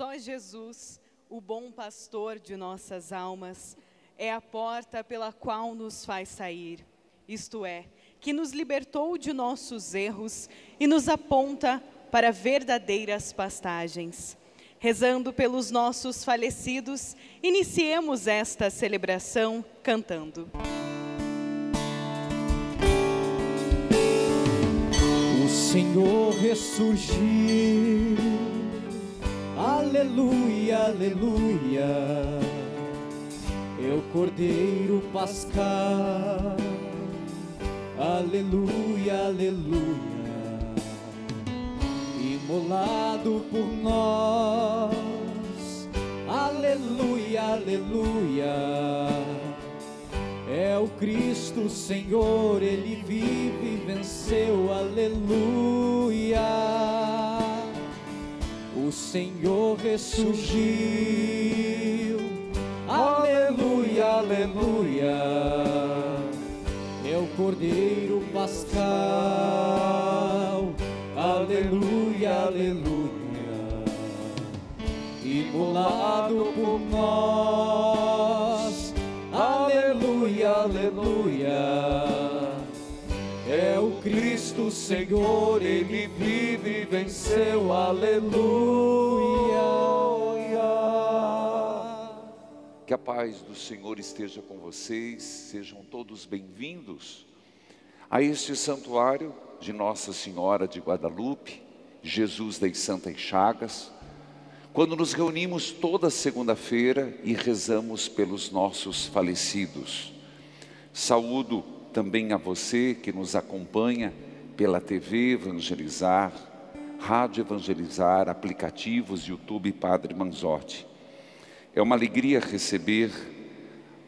Só Jesus, o bom pastor de nossas almas, é a porta pela qual nos faz sair, isto é, que nos libertou de nossos erros e nos aponta para verdadeiras pastagens. Rezando pelos nossos falecidos, iniciemos esta celebração cantando. O Senhor ressurgiu, aleluia, aleluia. É o Cordeiro Pascal, aleluia, aleluia imolado por nós. Aleluia, aleluia. É o Cristo Senhor, Ele vive e venceu, aleluia. O Senhor ressurgiu, aleluia, aleluia. É o Cordeiro Pascal aleluia, aleluia, imolado por nós, aleluia, aleluia. É o Cristo Senhor, Ele vive e venceu, aleluia. Que a paz do Senhor esteja com vocês, sejam todos bem-vindos a este santuário de Nossa Senhora de Guadalupe, Jesus das Santas Chagas, quando nos reunimos toda segunda-feira e rezamos pelos nossos falecidos. Saúdo também a você que nos acompanha pela TV Evangelizar, Rádio Evangelizar, aplicativos YouTube Padre Manzotti. É uma alegria receber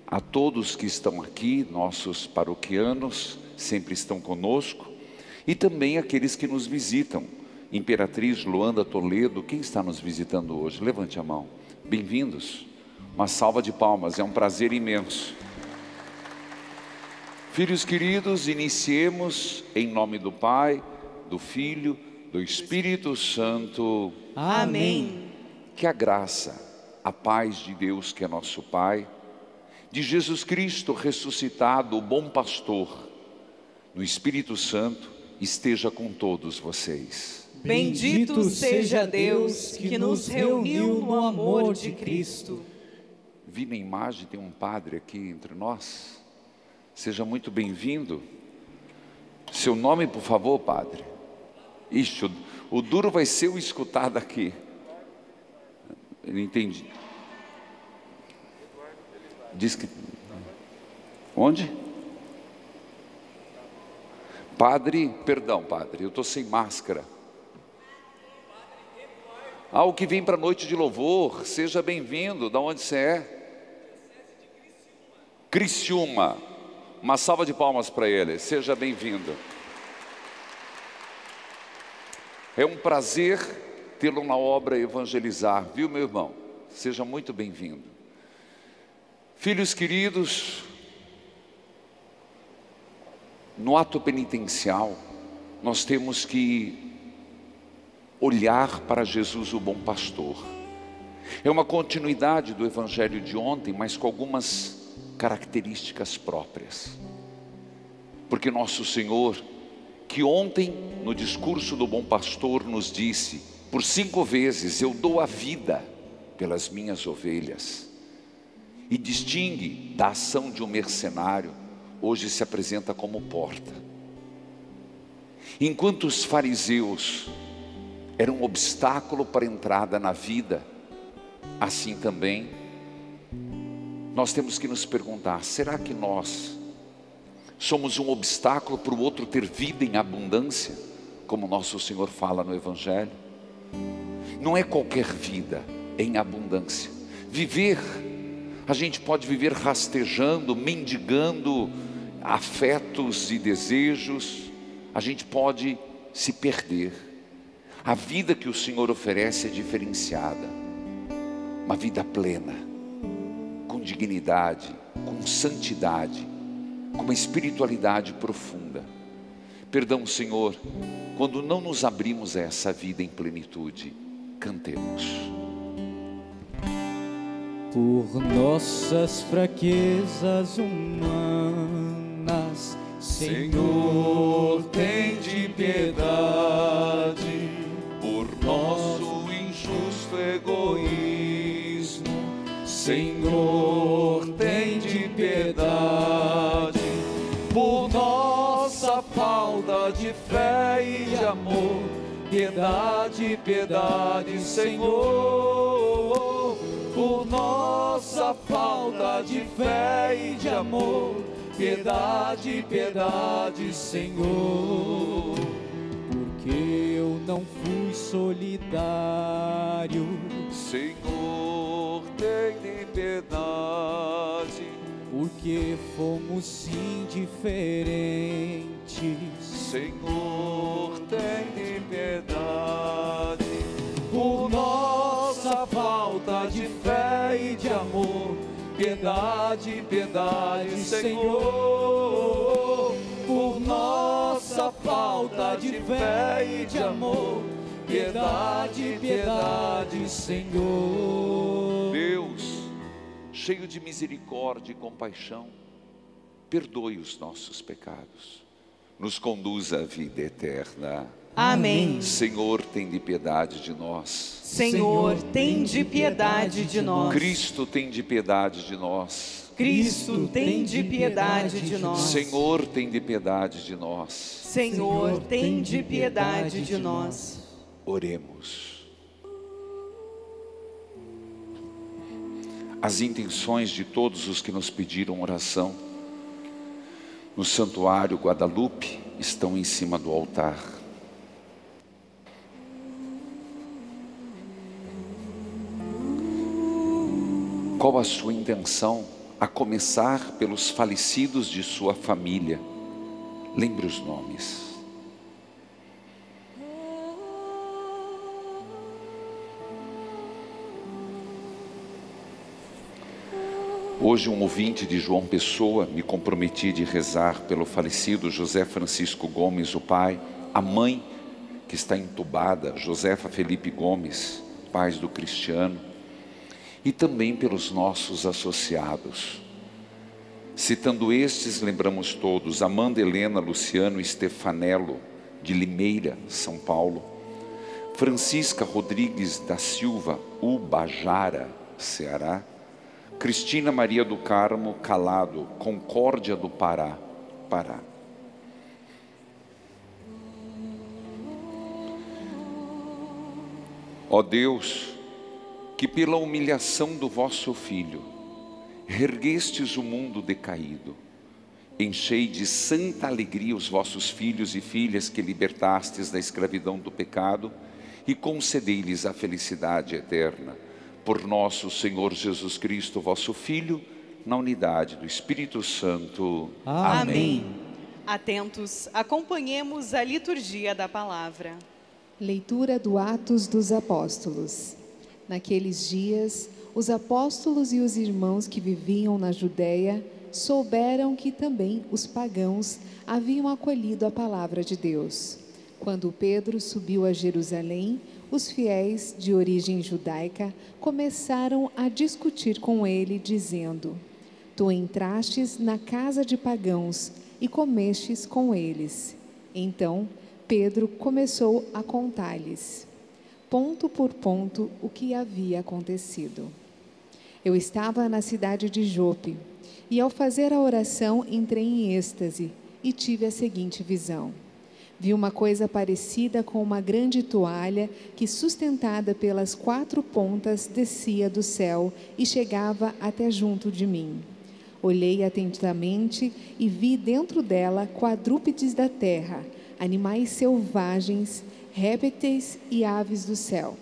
a todos que estão aqui, nossos paroquianos, sempre estão conosco, e também aqueles que nos visitam. Imperatriz Luanda Toledo, quem está nos visitando hoje? Levante a mão. Bem-vindos. Uma salva de palmas, é um prazer imenso. Filhos queridos, iniciemos em nome do Pai, do Filho, do Espírito Santo. Amém. Que a graça, a paz de Deus, que é nosso Pai, de Jesus Cristo ressuscitado, o bom pastor, do Espírito Santo, esteja com todos vocês. Bendito seja Deus que nos reuniu no amor de Cristo. Vi na imagem, tem um padre aqui entre nós. Seja muito bem-vindo. Seu nome, por favor, padre. Ixi, o, duro vai ser o escutado aqui. Eu entendi. Diz que. Onde? Padre, perdão, padre, eu estou sem máscara. Ah, o que vem para a noite de louvor, seja bem-vindo. Da onde você é? Criciúma. Uma salva de palmas para ele. Seja bem-vindo. É um prazer tê-lo na obra Evangelizar, viu, meu irmão? Seja muito bem-vindo. Filhos queridos, no ato penitencial, nós temos que olhar para Jesus, o bom pastor. É uma continuidade do evangelho de ontem, mas com algumas características próprias. Porque nosso Senhor, que ontem no discurso do bom pastor nos disse, por cinco vezes eu dou a vida pelas minhas ovelhas, e distingue da ação de um mercenário hoje se apresenta como porta. Enquanto os fariseus eram um obstáculo para a entrada na vida, assim também nós temos que nos perguntar: será que nós somos um obstáculo para o outro ter vida em abundância, como nosso Senhor fala no Evangelho? Não é qualquer vida em abundância. Viver, a gente pode viver rastejando, mendigando, afetos e desejos, a gente pode se perder. A vida que o Senhor oferece é diferenciada, uma vida plena, dignidade, com santidade, com uma espiritualidade profunda. Perdão, Senhor, quando não nos abrimos a essa vida em plenitude, Cantemos. Por nossas fraquezas humanas, Senhor, tem de piedade Senhor, tem de piedade por nossa falta de fé e de amor. Piedade, piedade, Senhor, por nossa falta de fé e de amor. Piedade, piedade, Senhor, porque eu não fui solidário. Senhor, tem de piedade. Porque fomos indiferentes. Senhor, tem de piedade. Por nossa falta de fé e de amor. Piedade, piedade, Senhor. Por nossa falta de fé e de amor. Piedade, piedade, Senhor. Deus, cheio de misericórdia e compaixão, perdoe os nossos pecados, nos conduza à vida eterna. Amém. Senhor, tem de piedade de nós. Senhor, tem de piedade de nós. Cristo, tem de piedade de nós. Cristo, tem de piedade de nós. Senhor, tem de piedade de nós. Senhor, tem de piedade de nós. Oremos. As intenções de todos os que nos pediram oração no Santuário Guadalupe estão em cima do altar. Qual a sua intenção? A começar pelos falecidos de sua família. Lembre os nomes. Hoje, um ouvinte de João Pessoa, me comprometi de rezar pelo falecido José Francisco Gomes, o pai, a mãe que está entubada, Josefa Felipe Gomes, pais do Cristiano, e também pelos nossos associados. Citando estes, lembramos todos Amanda Helena Luciano Stefanello, de Limeira, São Paulo, Francisca Rodrigues da Silva, Ubajara, Ceará, Cristina Maria do Carmo Calado, Concórdia do Pará, Pará. Ó Deus, que pela humilhação do vosso Filho, erguestes o mundo decaído, enchei de santa alegria os vossos filhos e filhas que libertastes da escravidão do pecado e concedei-lhes a felicidade eterna por nosso Senhor Jesus Cristo, vosso Filho, na unidade do Espírito Santo. Amém. Atentos, acompanhemos a liturgia da palavra. Leitura do Atos dos Apóstolos. Naqueles dias, os apóstolos e os irmãos que viviam na Judéia souberam que também os pagãos haviam acolhido a palavra de Deus. Quando Pedro subiu a Jerusalém, os fiéis de origem judaica começaram a discutir com ele, dizendo: Tu entrastes na casa de pagãos e comestes com eles. Então Pedro começou a contar-lhes, ponto por ponto, o que havia acontecido. Eu estava na cidade de Jope e, ao fazer a oração, entrei em êxtase e tive a seguinte visão. Vi uma coisa parecida com uma grande toalha que, sustentada pelas quatro pontas, descia do céu e chegava até junto de mim. Olhei atentamente e vi dentro dela quadrúpedes da terra, animais selvagens, répteis e aves do céu.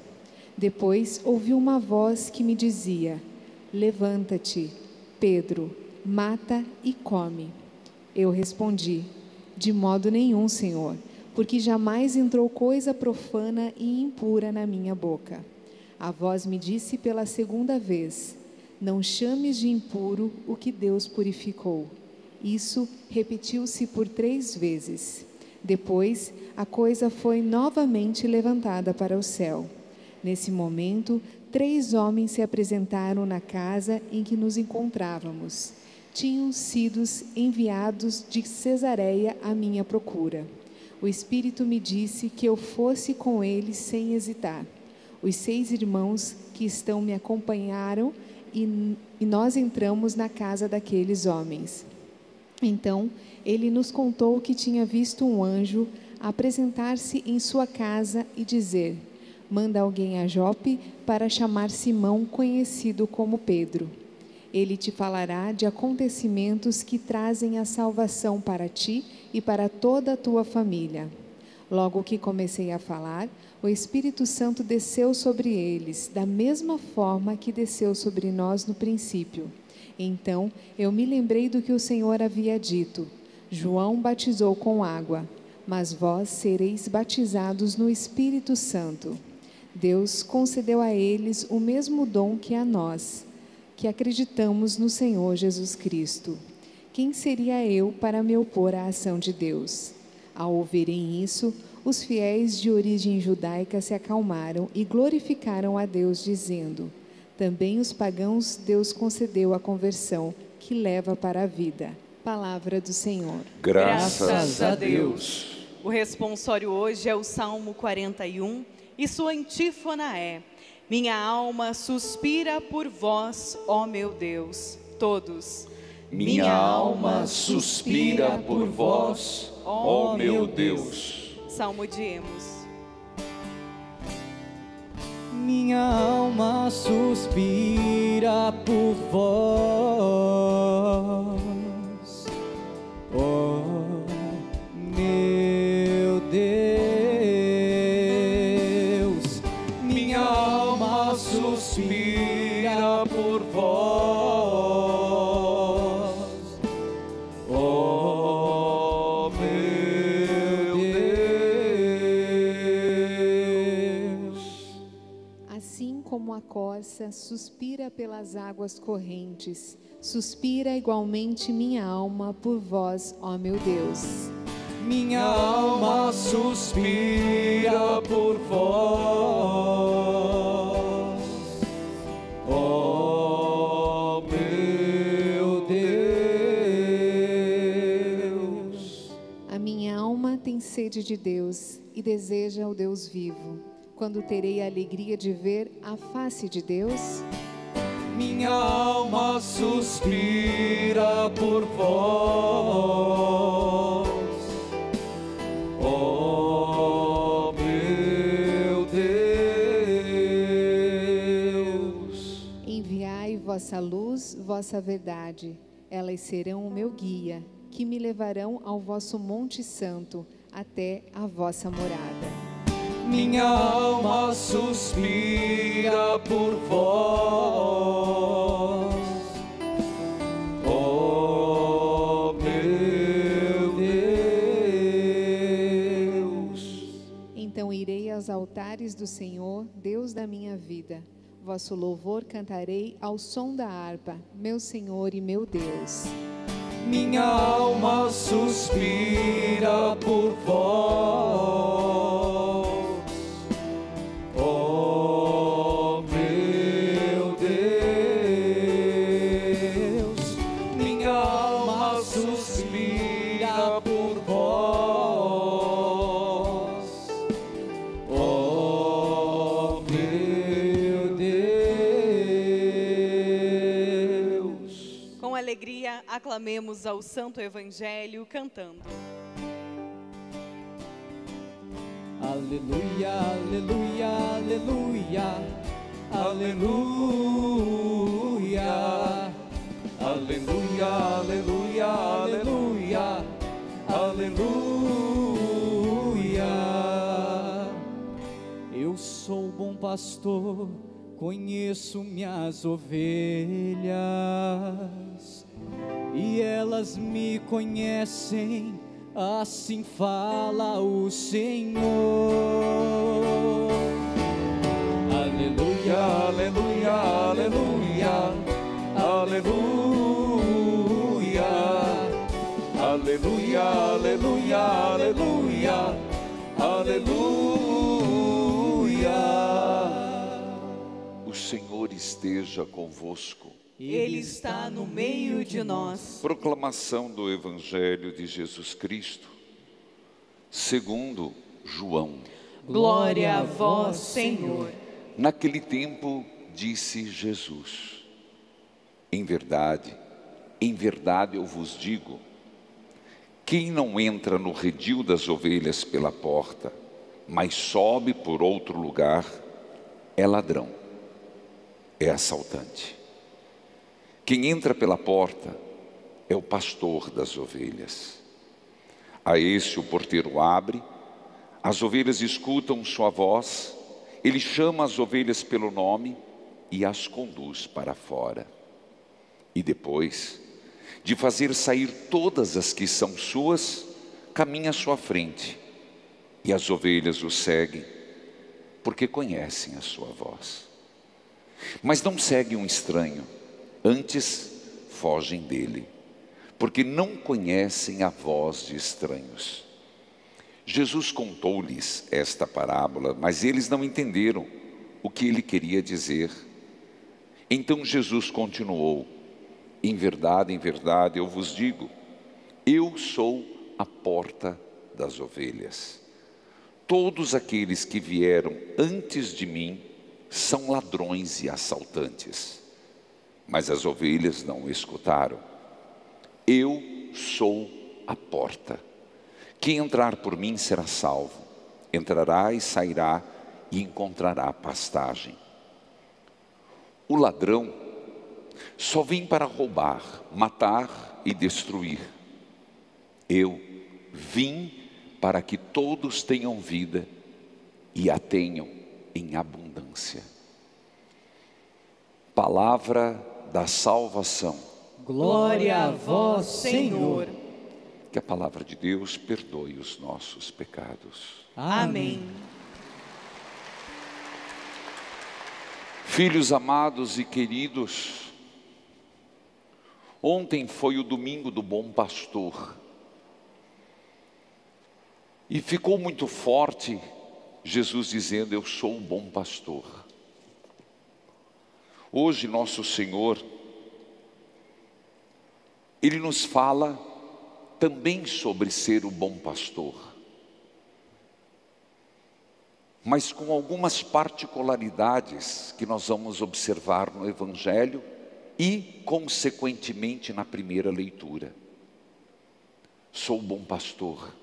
Depois ouvi uma voz que me dizia: Levanta-te, Pedro, mata e come. Eu respondi: De modo nenhum, Senhor porque jamais entrou coisa profana e impura na minha boca. A voz me disse pela segunda vez: Não chames de impuro o que Deus purificou. Isso repetiu-se por três vezes. Depois, a coisa foi novamente levantada para o céu. Nesse momento, três homens se apresentaram na casa em que nos encontrávamos. Tinham sido enviados de Cesareia à minha procura. O Espírito me disse que eu fosse com eles sem hesitar. Os seis irmãos que estão me acompanharam e, e nós entramos na casa daqueles homens. Então, ele nos contou que tinha visto um anjo apresentar-se em sua casa e dizer: Manda alguém a Jope para chamar Simão, conhecido como Pedro. Ele te falará de acontecimentos que trazem a salvação para ti e para toda a tua família. Logo que comecei a falar, o Espírito Santo desceu sobre eles, da mesma forma que desceu sobre nós no princípio. Então eu me lembrei do que o Senhor havia dito: João batizou com água, mas vós sereis batizados no Espírito Santo. Deus concedeu a eles o mesmo dom que a nós, que acreditamos no Senhor Jesus Cristo. Quem seria eu para me opor à ação de Deus? Ao ouvirem isso, os fiéis de origem judaica se acalmaram e glorificaram a Deus, dizendo: Também os pagãos Deus concedeu a conversão, que leva para a vida. Palavra do Senhor. Graças, a Deus. O responsório hoje é o Salmo 41 e sua antífona é: Minha alma suspira por vós, ó meu Deus. Todos. Minha alma suspira por vós, ó meu Deus. Salmo de Emos. Minha alma suspira por vós, ó suspira pelas águas correntes, suspira igualmente minha alma por vós, ó meu Deus. Minha alma suspira por vós, ó meu Deus. A minha alma tem sede de Deus e deseja o Deus vivo. Quando terei a alegria de ver a face de Deus? Minha alma suspira por vós, ó meu Deus. Enviai vossa luz, vossa verdade. Elas serão o meu guia, que me levarão ao vosso monte santo, até a vossa morada. Minha alma suspira por vós, ó meu Deus. Então irei aos altares do Senhor, Deus da minha vida. Vosso louvor cantarei ao som da harpa, meu Senhor e meu Deus. Minha alma suspira por vós, aclamemos ao Santo Evangelho cantando. Aleluia, aleluia, aleluia, aleluia, aleluia, aleluia, aleluia, aleluia. Eu sou bom pastor, conheço minhas ovelhas e elas me conhecem, assim fala o Senhor. Aleluia, aleluia, aleluia, aleluia, aleluia, aleluia, aleluia, aleluia. esteja convosco. Ele está no meio de nós. Proclamação do Evangelho de Jesus Cristo, segundo João. Glória a vós, Senhor. Naquele tempo disse Jesus: Em verdade, em verdade eu vos digo, quem não entra no redil das ovelhas pela porta, mas sobe por outro lugar, é ladrão, é assaltante. Quem entra pela porta é o pastor das ovelhas. A esse o porteiro abre, as ovelhas escutam sua voz, ele chama as ovelhas pelo nome e as conduz para fora. E depois de fazer sair todas as que são suas, caminha à sua frente, e as ovelhas o seguem, porque conhecem a sua voz. Mas não seguem um estranho, antes fogem dele, porque não conhecem a voz de estranhos. Jesus contou-lhes esta parábola, mas eles não entenderam o que ele queria dizer. Então Jesus continuou: Em verdade, em verdade, eu vos digo, eu sou a porta das ovelhas. Todos aqueles que vieram antes de mim são ladrões e assaltantes, mas as ovelhas não o escutaram. Eu sou a porta. Quem entrar por mim será salvo, entrará e sairá e encontrará pastagem. O ladrão só vem para roubar, matar e destruir. Eu vim para que todos tenham vida e a tenham em abundância. Palavra da salvação. Glória a vós, Senhor. Que a palavra de Deus perdoe os nossos pecados. Amém. Filhos amados e queridos, ontem foi o domingo do bom pastor. E ficou muito forte Jesus dizendo: Eu sou o bom pastor. Hoje, nosso Senhor, Ele nos fala também sobre ser o bom pastor, mas com algumas particularidades que nós vamos observar no Evangelho e, consequentemente, na primeira leitura. Sou o bom pastor.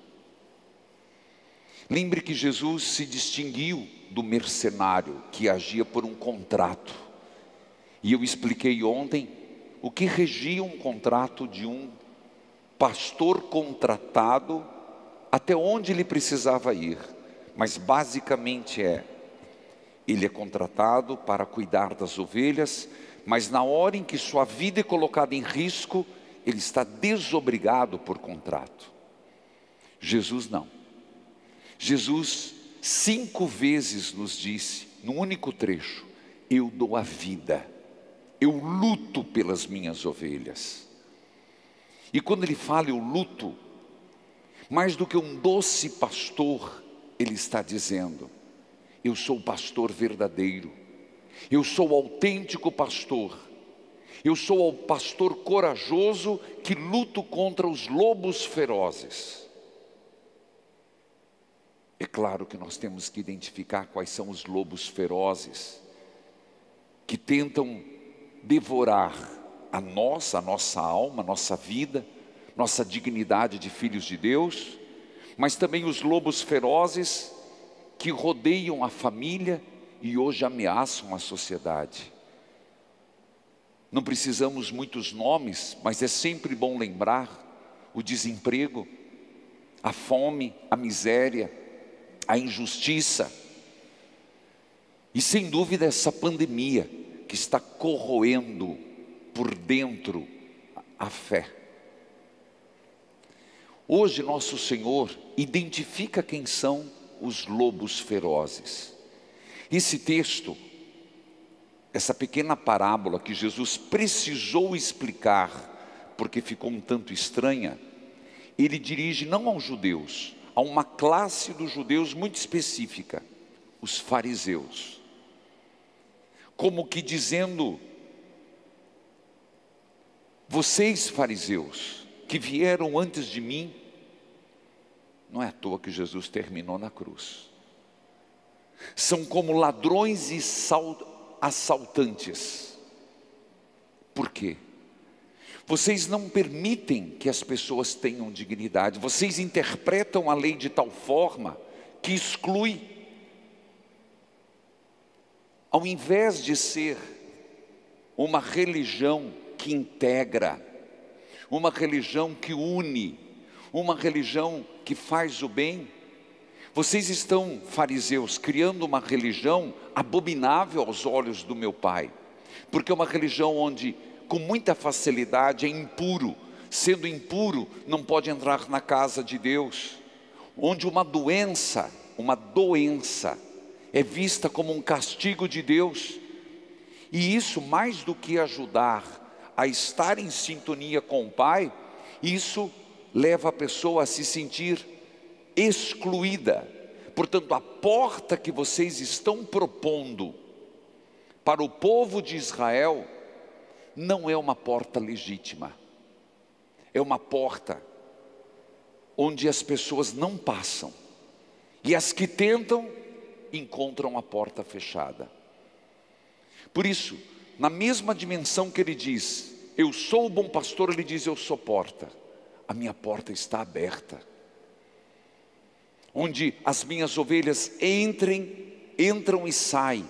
Lembre que Jesus se distinguiu do mercenário que agia por um contrato. E eu expliquei ontem o que regia um contrato de um pastor contratado, até onde ele precisava ir. Mas basicamente é: ele é contratado para cuidar das ovelhas, mas na hora em que sua vida é colocada em risco, ele está desobrigado por contrato. Jesus não. Jesus cinco vezes nos disse, num único trecho: Eu dou a vida, eu luto pelas minhas ovelhas. E quando ele fala eu luto, mais do que um doce pastor, ele está dizendo: Eu sou o pastor verdadeiro, eu sou o autêntico pastor, eu sou o pastor corajoso que luto contra os lobos ferozes. É claro que nós temos que identificar quais são os lobos ferozes que tentam devorar a nossa, a nossa alma, a nossa vida, nossa dignidade de filhos de Deus, mas também os lobos ferozes que rodeiam a família e hoje ameaçam a sociedade. Não precisamos muitos nomes, mas é sempre bom lembrar o desemprego, a fome, a miséria, a injustiça. E sem dúvida essa pandemia que está corroendo por dentro a fé. Hoje nosso Senhor identifica quem são os lobos ferozes. Esse texto, essa pequena parábola que Jesus precisou explicar, porque ficou um tanto estranha, ele dirige não aos judeus, a uma classe dos judeus muito específica, os fariseus. Como que dizendo: vocês, fariseus, que vieram antes de mim, não é à toa que Jesus terminou na cruz. São como ladrões e assaltantes. Por quê? Vocês não permitem que as pessoas tenham dignidade, vocês interpretam a lei de tal forma que exclui. Ao invés de ser uma religião que integra, uma religião que une, uma religião que faz o bem. Vocês estão, fariseus, criando uma religião abominável aos olhos do meu Pai, porque é uma religião onde, com muita facilidade, é impuro, sendo impuro, não pode entrar na casa de Deus, onde uma doença, uma doença, é vista como um castigo de Deus, e isso, mais do que ajudar a estar em sintonia com o Pai, isso leva a pessoa a se sentir excluída. Portanto, a porta que vocês estão propondo para o povo de Israel não é uma porta legítima, é uma porta onde as pessoas não passam, e as que tentam encontram a porta fechada. Por isso, na mesma dimensão que ele diz, eu sou o bom pastor, ele diz, eu sou porta. A minha porta está aberta. Onde as minhas ovelhas entrem, entram e saem.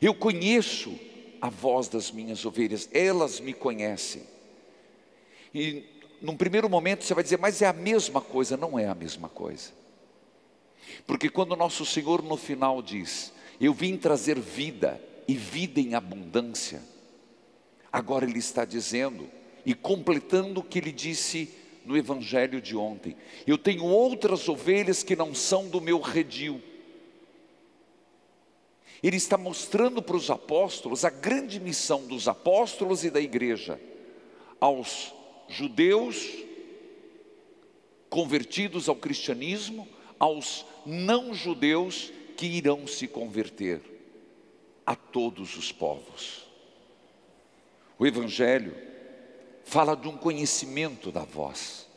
Eu conheço a voz das minhas ovelhas, elas me conhecem. E num primeiro momento você vai dizer, mas é a mesma coisa, não é a mesma coisa. Porque quando nosso Senhor no final diz, eu vim trazer vida e vida em abundância. Agora ele está dizendo e completando o que ele disse no evangelho de ontem: Eu tenho outras ovelhas que não são do meu redil. Ele está mostrando para os apóstolos a grande missão dos apóstolos e da igreja aos judeus convertidos ao cristianismo, aos não judeus que irão se converter a todos os povos. O Evangelho fala de um conhecimento da voz.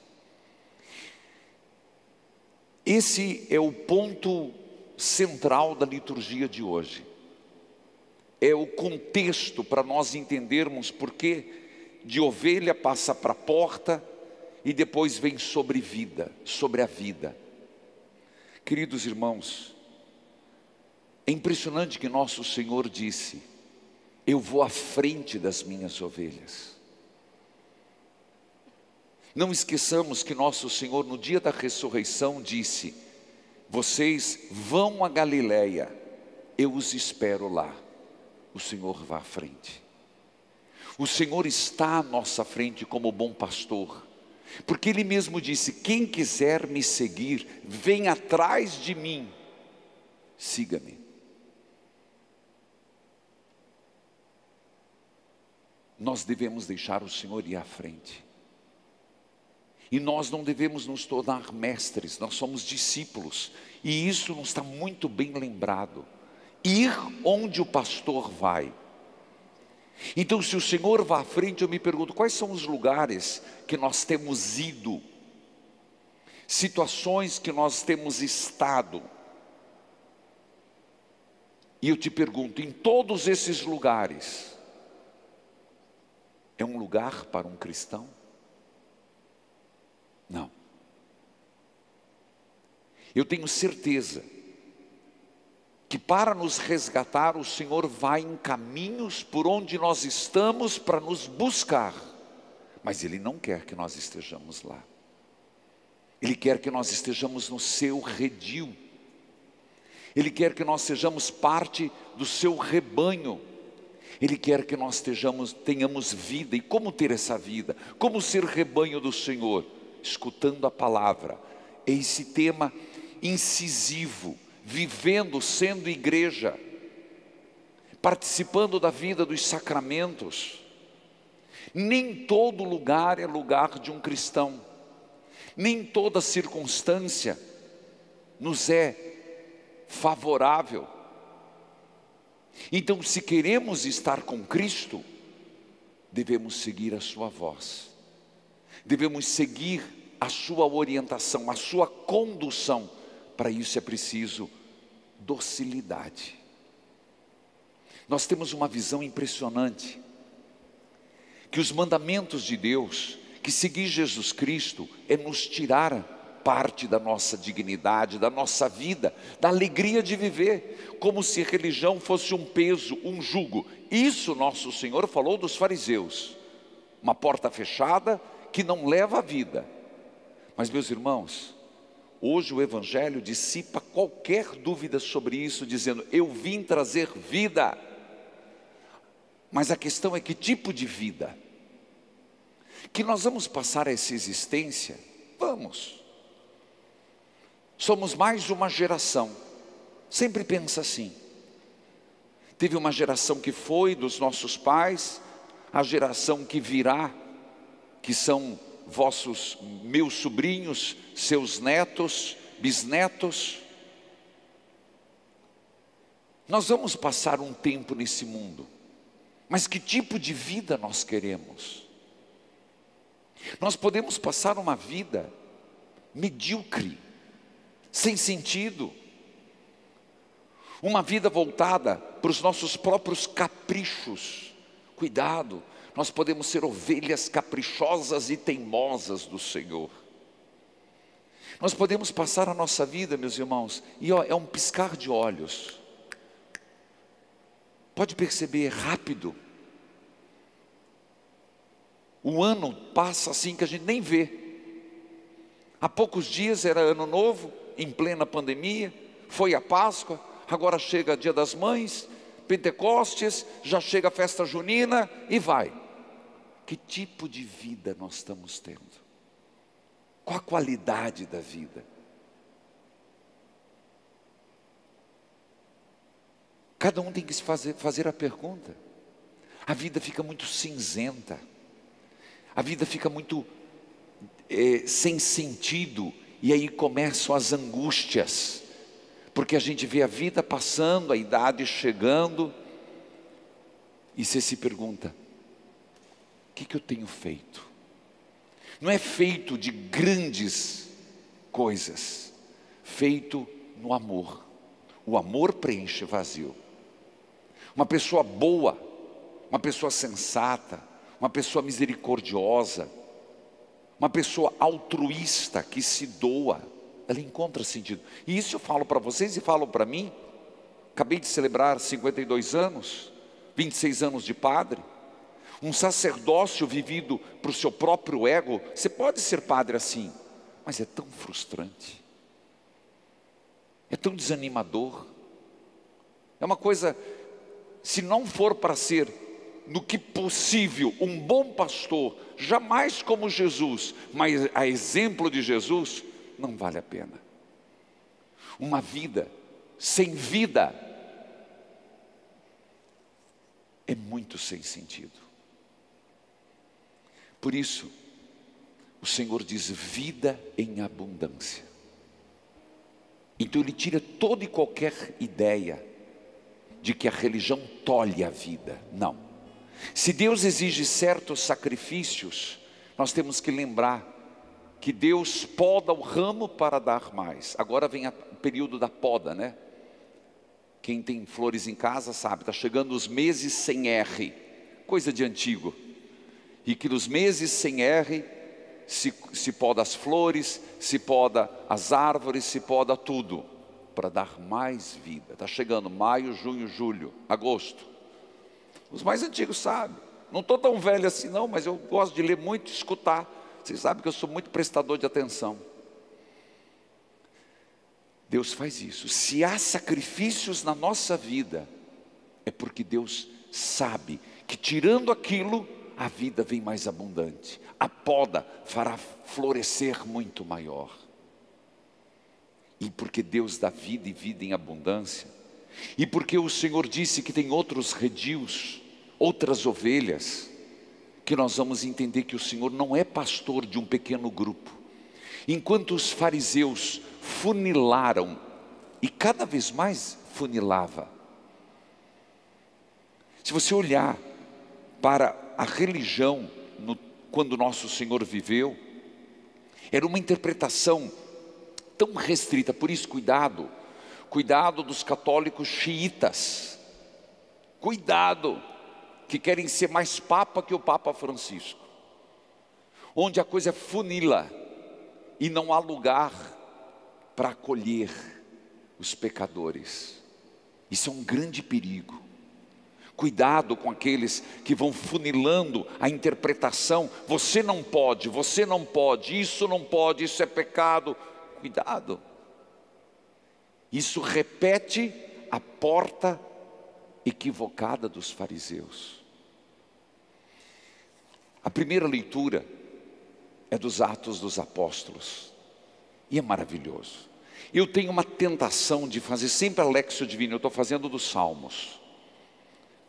Esse é o ponto central da liturgia de hoje. É o contexto para nós entendermos porque de ovelha passa para a porta e depois vem sobre vida, sobre a vida. Queridos irmãos, é impressionante que nosso Senhor disse: Eu vou à frente das minhas ovelhas. Não esqueçamos que nosso Senhor, no dia da ressurreição, disse: Vocês vão a Galiléia, eu os espero lá. O Senhor vá à frente. O Senhor está à nossa frente como bom pastor, porque Ele mesmo disse: Quem quiser me seguir, vem atrás de mim, siga-me. nós devemos deixar o Senhor ir à frente. E nós não devemos nos tornar mestres, nós somos discípulos, e isso não está muito bem lembrado. Ir onde o pastor vai. Então, se o Senhor vai à frente, eu me pergunto: quais são os lugares que nós temos ido, situações que nós temos estado. E eu te pergunto: em todos esses lugares, é um lugar para um cristão? Não. Eu tenho certeza que para nos resgatar, o Senhor vai em caminhos por onde nós estamos para nos buscar, mas Ele não quer que nós estejamos lá. Ele quer que nós estejamos no seu redil. Ele quer que nós sejamos parte do seu rebanho. Ele quer que nós estejamos, tenhamos vida. E como ter essa vida? Como ser rebanho do Senhor? Escutando a palavra. É esse tema incisivo, vivendo, sendo igreja, participando da vida dos sacramentos. Nem todo lugar é lugar de um cristão, nem toda circunstância nos é favorável. Então, se queremos estar com Cristo, devemos seguir a Sua voz, devemos seguir a Sua orientação, a Sua condução. Para isso é preciso docilidade. Nós temos uma visão impressionante que os mandamentos de Deus, que seguir Jesus Cristo é nos tirar parte da nossa dignidade, da nossa vida, da alegria de viver, como se religião fosse um peso, um jugo. Isso nosso Senhor falou dos fariseus, uma porta fechada que não leva à vida. Mas, meus irmãos, hoje o Evangelho dissipa qualquer dúvida sobre isso, dizendo: Eu vim trazer vida. Mas a questão é que tipo de vida? Que nós vamos passar essa existência? Vamos. Somos mais uma geração. Sempre pensa assim. Teve uma geração que foi dos nossos pais, a geração que virá, que são vossos meus sobrinhos, seus netos, bisnetos. Nós vamos passar um tempo nesse mundo, mas que tipo de vida nós queremos? Nós podemos passar uma vida medíocre, sem sentido, uma vida voltada para os nossos próprios caprichos. Cuidado, nós podemos ser ovelhas caprichosas e teimosas do Senhor. Nós podemos passar a nossa vida, meus irmãos, e ó, é um piscar de olhos. Pode perceber, rápido. O ano passa assim que a gente nem vê. Há poucos dias era ano novo, em plena pandemia, foi a Páscoa, agora chega Dia das Mães, Pentecostes, já chega a festa junina e vai. Que tipo de vida nós estamos tendo? Qual a qualidade da vida? Cada um tem que se fazer, fazer a pergunta. A vida fica muito cinzenta a vida fica muito é, sem sentido, e aí começam as angústias, porque a gente vê a vida passando, a idade chegando, e você se pergunta: que, que eu tenho feito? Não é feito de grandes coisas, feito no amor. O amor preenche vazio. Uma pessoa boa, uma pessoa sensata, uma pessoa misericordiosa, uma pessoa altruísta que se doa, ela encontra sentido. E isso eu falo para vocês e falo para mim. Acabei de celebrar 52 anos, 26 anos de padre. Um sacerdócio vivido para o seu próprio ego. Você pode ser padre assim, mas é tão frustrante, é tão desanimador. É uma coisa, se não for para ser no que possível um bom pastor, jamais como Jesus, mas a exemplo de Jesus, não vale a pena. Uma vida sem vida é muito sem sentido. Por isso, o Senhor diz vida em abundância. Então ele tira toda e qualquer ideia de que a religião tolhe a vida. Não. Se Deus exige certos sacrifícios, nós temos que lembrar que Deus poda o ramo para dar mais. Agora vem o período da poda, né? Quem tem flores em casa sabe, está chegando os meses sem R, coisa de antigo. E que nos meses sem R se, se poda as flores, se poda as árvores, se poda tudo, para dar mais vida. Está chegando maio, junho, julho, agosto. Os mais antigos sabem. Não estou tão velho assim, não, mas eu gosto de ler muito e escutar. Vocês sabem que eu sou muito prestador de atenção. Deus faz isso. Se há sacrifícios na nossa vida, é porque Deus sabe que tirando aquilo, a vida vem mais abundante. A poda fará florescer muito maior. E porque Deus dá vida e vida em abundância, e porque o Senhor disse que tem outros redios, outras ovelhas, que nós vamos entender que o Senhor não é pastor de um pequeno grupo. Enquanto os fariseus funilaram, e cada vez mais funilava, Se você olhar para a religião no, quando nosso Senhor viveu, era uma interpretação tão restrita, por isso, cuidado, cuidado dos católicos xiitas, cuidado, que querem ser mais papa que o Papa Francisco, onde a coisa é funila e não há lugar para acolher os pecadores. Isso é um grande perigo. Cuidado com aqueles que vão funilando a interpretação. Você não pode, você não pode, isso não pode, isso é pecado. Cuidado. Isso repete a porta equivocada dos fariseus. A primeira leitura é dos Atos dos Apóstolos, e é maravilhoso. Eu tenho uma tentação de fazer sempre a Lexio Divina, eu estou fazendo dos Salmos.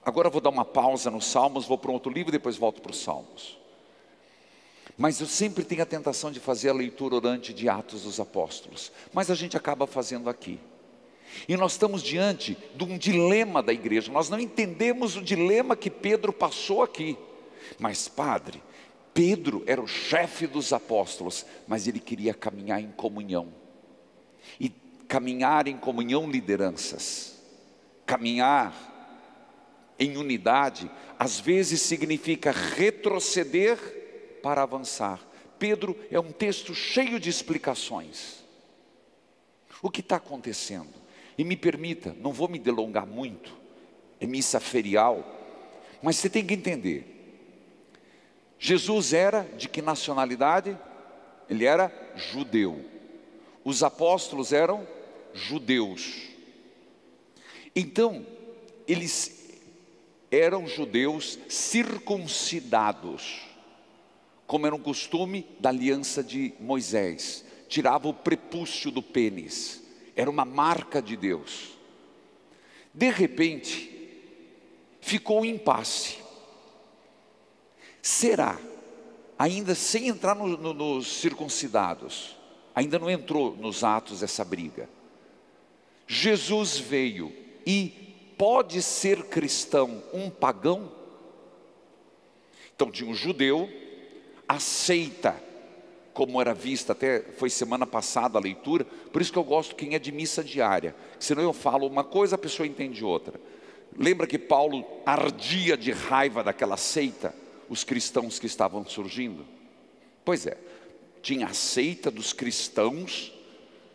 Agora vou dar uma pausa nos Salmos, vou para um outro livro e depois volto para os Salmos. Mas eu sempre tenho a tentação de fazer a leitura orante de Atos dos Apóstolos. Mas a gente acaba fazendo aqui. E nós estamos diante de um dilema da igreja. Nós não entendemos o dilema que Pedro passou aqui. Mas, padre, Pedro era o chefe dos apóstolos, mas ele queria caminhar em comunhão. E caminhar em comunhão, lideranças. Caminhar em unidade, às vezes significa retroceder para avançar. Pedro é um texto cheio de explicações. O que está acontecendo? E me permita, não vou me delongar muito, é missa ferial, mas você tem que entender. Jesus era de que nacionalidade? Ele era judeu. Os apóstolos eram judeus. Então, eles eram judeus circuncidados, como era um costume da aliança de Moisés, tirava o prepúcio do pênis, era uma marca de Deus. De repente, ficou um impasse. Será, ainda sem entrar no, no, nos circuncidados, ainda não entrou nos atos essa briga. Jesus veio e pode ser cristão um pagão? Então tinha um judeu, aceita, como era vista, até foi semana passada a leitura, por isso que eu gosto quem é de missa diária, senão eu falo uma coisa, a pessoa entende outra. Lembra que Paulo ardia de raiva daquela seita, os cristãos que estavam surgindo? Pois é, tinha a seita dos cristãos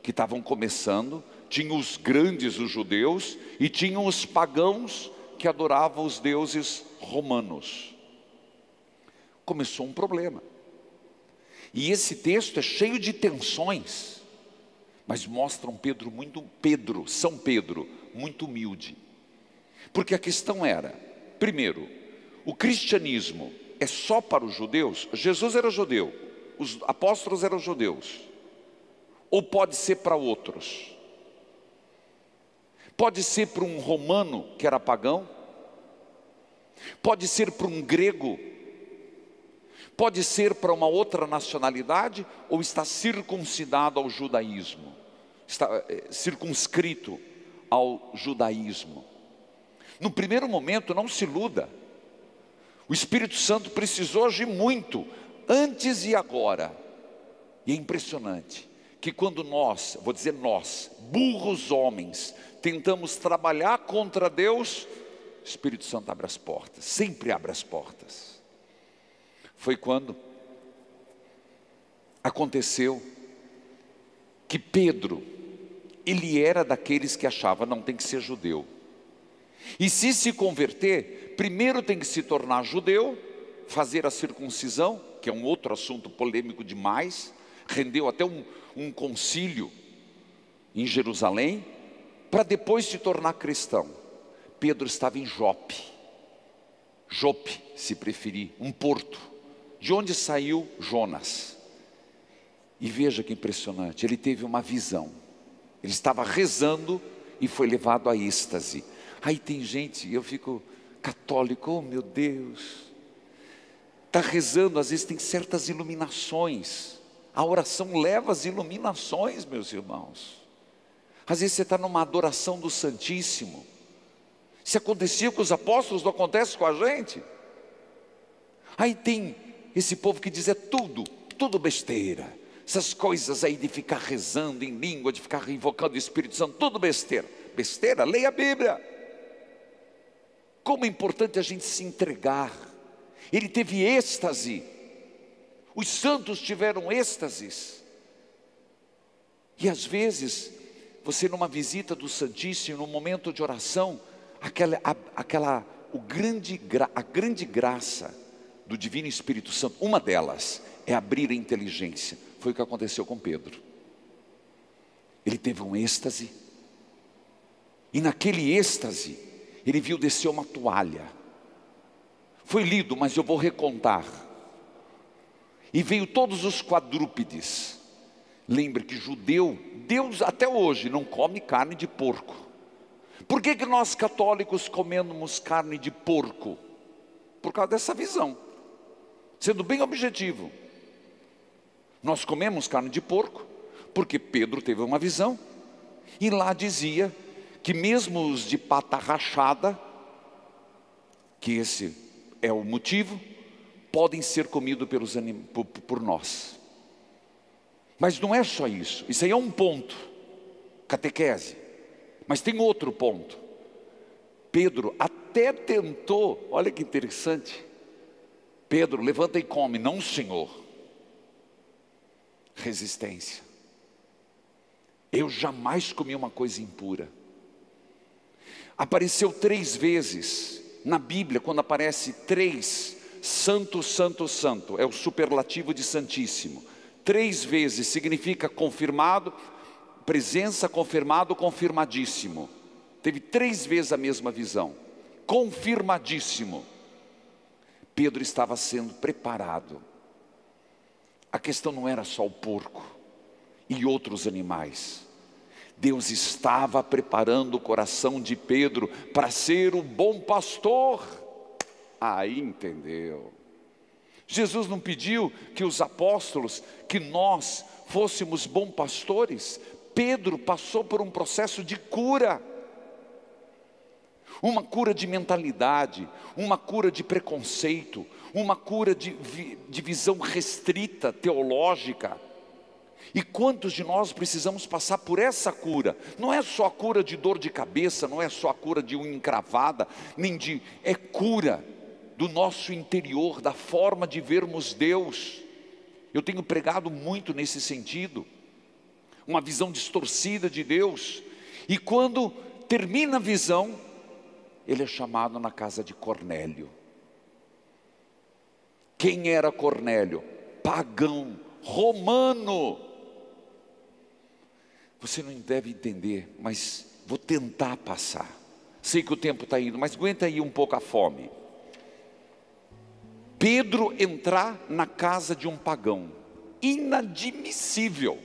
que estavam começando, tinha os grandes, os judeus, e tinham os pagãos que adoravam os deuses romanos. Começou um problema. E esse texto é cheio de tensões, mas mostra um Pedro muito Pedro, São Pedro, muito humilde. Porque a questão era, primeiro, o cristianismo é só para os judeus? Jesus era judeu, os apóstolos eram judeus. Ou pode ser para outros? Pode ser para um romano que era pagão, pode ser para um grego, pode ser para uma outra nacionalidade, ou está circuncidado ao judaísmo, está é, circunscrito ao judaísmo. No primeiro momento, não se iluda, o Espírito Santo precisou agir muito, antes e agora, e é impressionante que quando nós, vou dizer nós, burros homens, tentamos trabalhar contra Deus, o Espírito Santo abre as portas, sempre abre as portas. Foi quando aconteceu que Pedro, ele era daqueles que achava não tem que ser judeu. E se se converter, primeiro tem que se tornar judeu, fazer a circuncisão, que é um outro assunto polêmico demais, rendeu até um, um concílio em Jerusalém, para depois se tornar cristão. Pedro estava em Jope, Jope, se preferir, um porto, de onde saiu Jonas. E veja que impressionante, ele teve uma visão. Ele estava rezando e foi levado a êxtase. Aí tem gente, eu fico católico, oh meu Deus, está rezando, às vezes tem certas iluminações. A oração leva as iluminações, meus irmãos. Às vezes você está numa adoração do Santíssimo, Se acontecia com os apóstolos, não acontece com a gente. Aí tem esse povo que diz é tudo, tudo besteira. Essas coisas aí de ficar rezando em língua, de ficar invocando o Espírito Santo, tudo besteira. Besteira, leia a Bíblia. Como é importante a gente se entregar. Ele teve êxtase. Os santos tiveram êxtases. E às vezes, você numa visita do Santíssimo, num momento de oração, aquela, a, aquela o grande, a grande graça do Divino Espírito Santo, uma delas é abrir a inteligência. Foi o que aconteceu com Pedro. Ele teve um êxtase, e naquele êxtase, ele viu descer uma toalha. Foi lido, mas eu vou recontar. E veio todos os quadrúpedes. Lembre que judeu, Deus até hoje não come carne de porco. Por que, que nós católicos comemos carne de porco? Por causa dessa visão. Sendo bem objetivo. Nós comemos carne de porco porque Pedro teve uma visão. E lá dizia que mesmo os de pata rachada, que esse é o motivo, podem ser comidos pelos por nós. Mas não é só isso, isso aí é um ponto, catequese. Mas tem outro ponto. Pedro até tentou, olha que interessante. Pedro, levanta e come, não Senhor. Resistência. Eu jamais comi uma coisa impura. Apareceu três vezes na Bíblia, quando aparece três, santo, santo, santo, é o superlativo de santíssimo. Três vezes significa confirmado, presença, confirmado, confirmadíssimo. Teve três vezes a mesma visão. Confirmadíssimo. Pedro estava sendo preparado. A questão não era só o porco e outros animais. Deus estava preparando o coração de Pedro para ser o bom pastor. Aí entendeu. Jesus não pediu que os apóstolos, que nós fôssemos bons pastores. Pedro passou por um processo de cura. Uma cura de mentalidade, uma cura de preconceito, uma cura de, de visão restrita, teológica e quantos de nós precisamos passar por essa cura? Não é só a cura de dor de cabeça, não é só a cura de unha encravada, nem de. É cura do nosso interior, da forma de vermos Deus. Eu tenho pregado muito nesse sentido, uma visão distorcida de Deus. E quando termina a visão, ele é chamado na casa de Cornélio. Quem era Cornélio? Pagão, romano você não deve entender, mas vou tentar passar. Sei que o tempo está indo, mas aguenta aí um pouco a fome. Pedro entrar na casa de um pagão, inadmissível.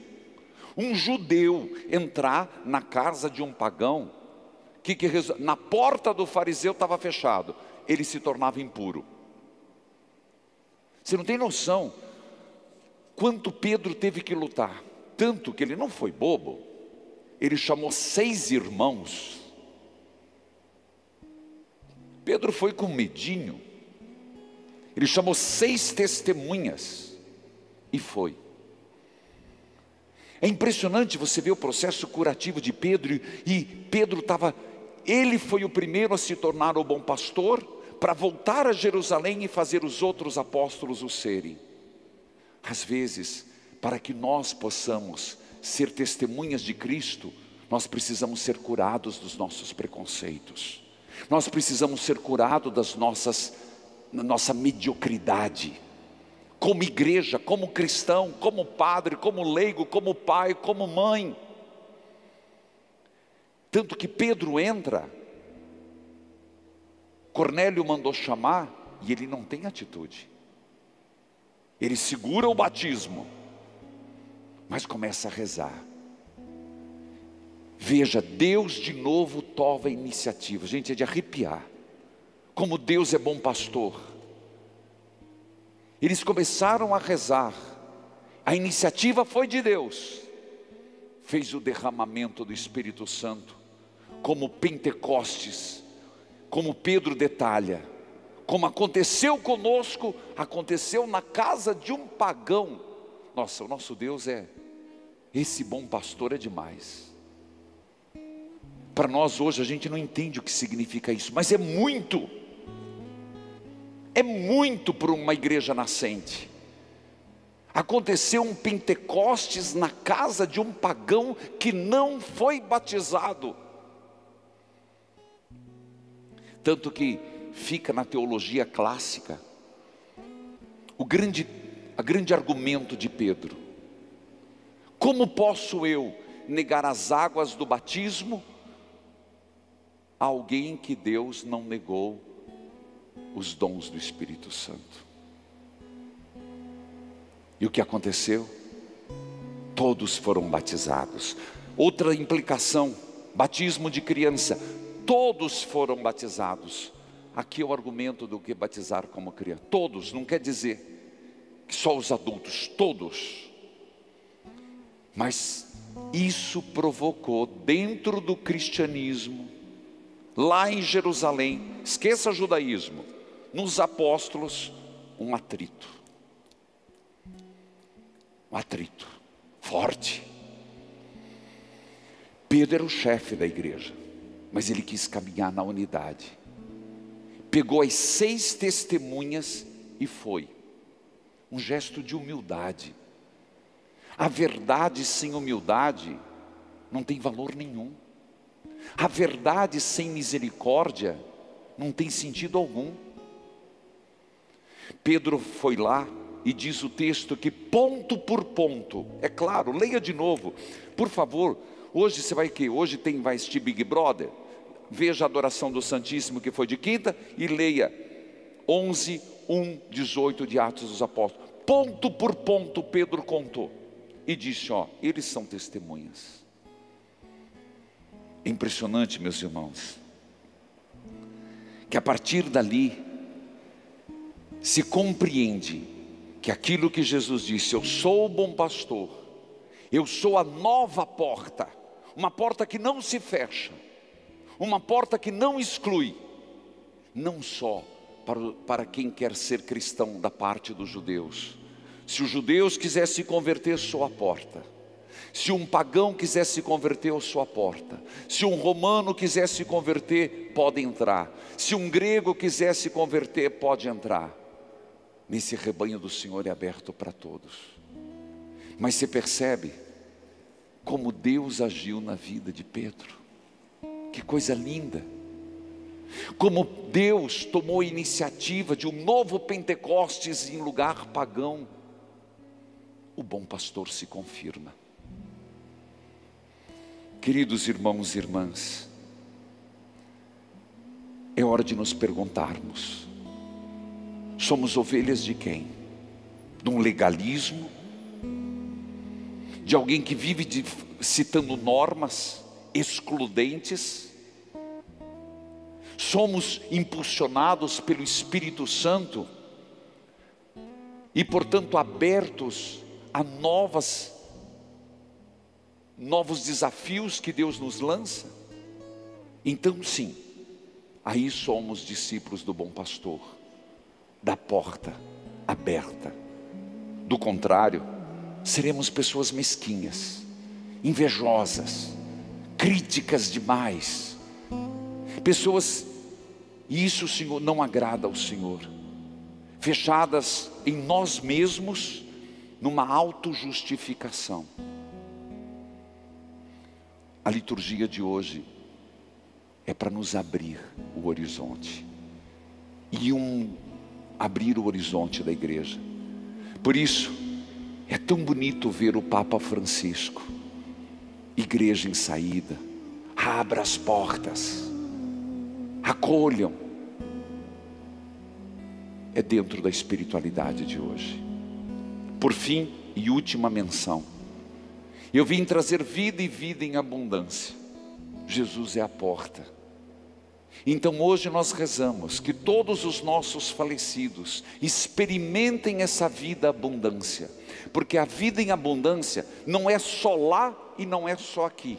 Um judeu entrar na casa de um pagão, que, que na porta do fariseu estava fechado, ele se tornava impuro. Você não tem noção quanto Pedro teve que lutar, tanto que ele não foi bobo ele chamou seis irmãos. Pedro foi com medinho. Ele chamou seis testemunhas e foi. É impressionante você ver o processo curativo de Pedro e Pedro estava, ele foi o primeiro a se tornar o bom pastor para voltar a Jerusalém e fazer os outros apóstolos o serem. Às vezes, para que nós possamos ser testemunhas de Cristo, nós precisamos ser curados dos nossos preconceitos. Nós precisamos ser curados das nossas nossa mediocridade. Como igreja, como cristão, como padre, como leigo, como pai, como mãe. Tanto que Pedro entra, Cornélio mandou chamar e ele não tem atitude. Ele segura o batismo mas começa a rezar. Veja, Deus de novo toma a iniciativa. Gente, é de arrepiar. Como Deus é bom pastor. Eles começaram a rezar. A iniciativa foi de Deus. Fez o derramamento do Espírito Santo, como Pentecostes. como Pedro detalha, como aconteceu conosco, aconteceu na casa de um pagão. Nossa, o nosso Deus é, esse bom pastor é demais. Para nós hoje a gente não entende o que significa isso, mas é muito, é muito para uma igreja nascente. Aconteceu um Pentecostes na casa de um pagão que não foi batizado. Tanto que fica na teologia clássica o grande, a grande argumento de Pedro. Como posso eu negar as águas do batismo a alguém que Deus não negou os dons do Espírito Santo? E o que aconteceu? Todos foram batizados. Outra implicação: batismo de criança. Todos foram batizados. Aqui é o argumento do que batizar como criança. Todos, não quer dizer que só os adultos, todos. Mas isso provocou dentro do cristianismo, lá em Jerusalém, esqueça judaísmo, nos apóstolos, um atrito um atrito forte. Pedro era o chefe da igreja, mas ele quis caminhar na unidade. Pegou as seis testemunhas e foi. Um gesto de humildade. A verdade sem humildade não tem valor nenhum. A verdade sem misericórdia não tem sentido algum. Pedro foi lá, e diz o texto que ponto por ponto, é claro, leia de novo, por favor. Hoje você vai que hoje tem vai assistir Big Brother. Veja a adoração do Santíssimo que foi de quinta e leia 11 1 18 de Atos dos Apóstolos. Ponto por ponto Pedro contou e disse, ó, eles são testemunhas. Impressionante, meus irmãos, que a partir dali se compreende que aquilo que Jesus disse, eu sou o bom pastor, eu sou a nova porta, uma porta que não se fecha, uma porta que não exclui, não só para, para quem quer ser cristão da parte dos judeus. Se os judeus quisessem se converter, sou a porta. Se um pagão quisesse se converter, eu sou a porta. Se um romano quisesse se converter, pode entrar. Se um grego quisesse se converter, pode entrar nesse rebanho do Senhor é aberto para todos. Mas você percebe como Deus agiu na vida de Pedro. Que coisa linda. Como Deus tomou a iniciativa de um novo Pentecostes em lugar pagão. O bom pastor se confirma. Queridos irmãos e irmãs, é hora de nos perguntarmos: Somos ovelhas de quem? De um legalismo? De alguém que vive de, citando normas excludentes? Somos impulsionados pelo Espírito Santo e, portanto, abertos a novas novos desafios que Deus nos lança? Então, sim, aí somos discípulos do bom pastor da porta aberta. Do contrário, seremos pessoas mesquinhas, invejosas, críticas demais. Pessoas, e isso Senhor não agrada ao Senhor, fechadas em nós mesmos, numa autojustificação. A liturgia de hoje é para nos abrir o horizonte. E um abrir o horizonte da igreja. Por isso, é tão bonito ver o Papa Francisco, igreja em saída, abra as portas, acolham. É dentro da espiritualidade de hoje. Por fim, e última menção, eu vim trazer vida e vida em abundância. Jesus é a porta. Então hoje nós rezamos que todos os nossos falecidos experimentem essa vida abundância, porque a vida em abundância não é só lá e não é só aqui,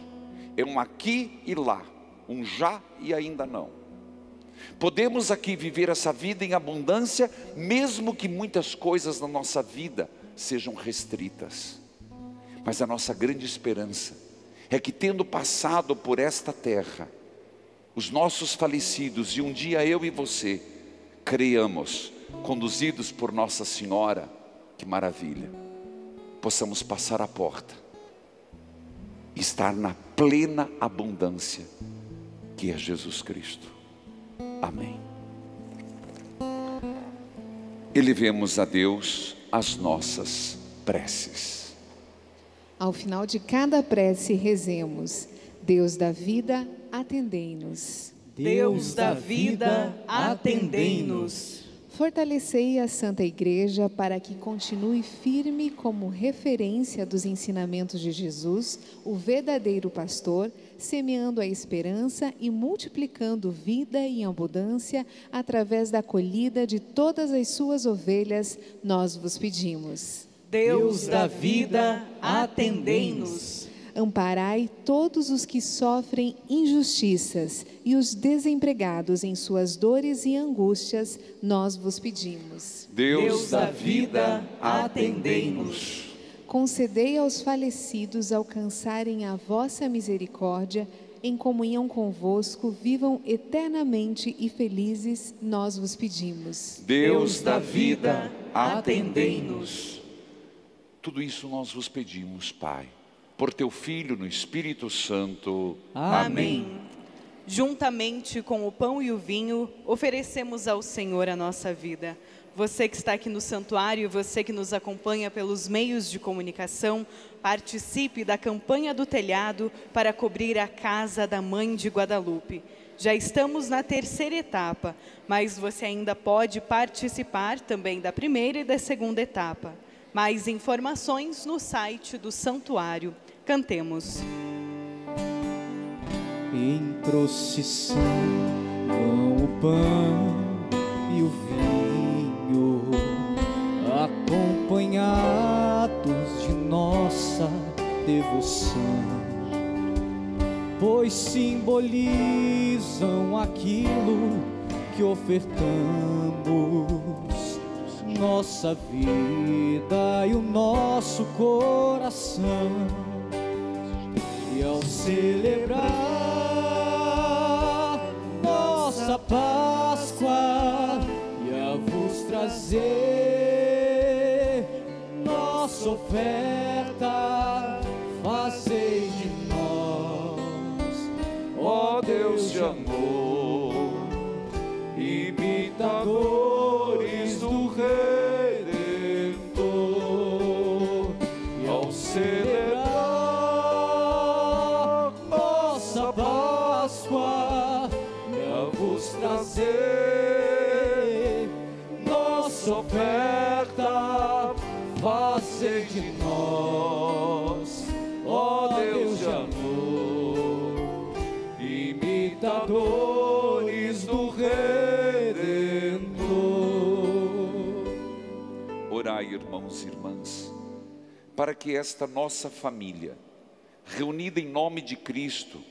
é um aqui e lá, um já e ainda não. Podemos aqui viver essa vida em abundância, mesmo que muitas coisas na nossa vida sejam restritas. Mas a nossa grande esperança é que, tendo passado por esta terra, os nossos falecidos e um dia eu e você, creamos, conduzidos por Nossa Senhora, que maravilha, possamos passar a porta estar na plena abundância que é Jesus Cristo. Amém. Elevemos a Deus as nossas preces. Ao final de cada prece, rezemos: Deus da vida, atendei-nos. Deus da vida, atendei-nos. Fortalecei a Santa Igreja para que continue firme como referência dos ensinamentos de Jesus, o verdadeiro pastor, semeando a esperança e multiplicando vida em abundância através da colhida de todas as suas ovelhas, nós vos pedimos. Deus da vida, atendei-nos. Amparai todos os que sofrem injustiças e os desempregados em suas dores e angústias, nós vos pedimos. Deus da vida, atendei-nos. Concedei aos falecidos alcançarem a vossa misericórdia, em comunhão convosco, vivam eternamente e felizes, nós vos pedimos. Deus da vida, atendei-nos. Tudo isso nós vos pedimos, Pai por teu Filho no Espírito Santo. Amém. Juntamente com o pão e o vinho, oferecemos ao Senhor a nossa vida. Você que está aqui no santuário, você que nos acompanha pelos meios de comunicação, participe da campanha do telhado para cobrir a casa da Mãe de Guadalupe. Já estamos na terceira etapa, mas você ainda pode participar também da primeira e da segunda etapa. Mais informações no site do santuário Cantemos. Em procissão vão o pão e o vinho, acompanhados de nossa devoção, pois simbolizam aquilo que ofertamos, nossa vida e o nosso coração e ao celebrar nossa Páscoa e a vos trazer nossa oferta, fazei de nós, ó Deus de amor, para que esta nossa família, reunida em nome de Cristo,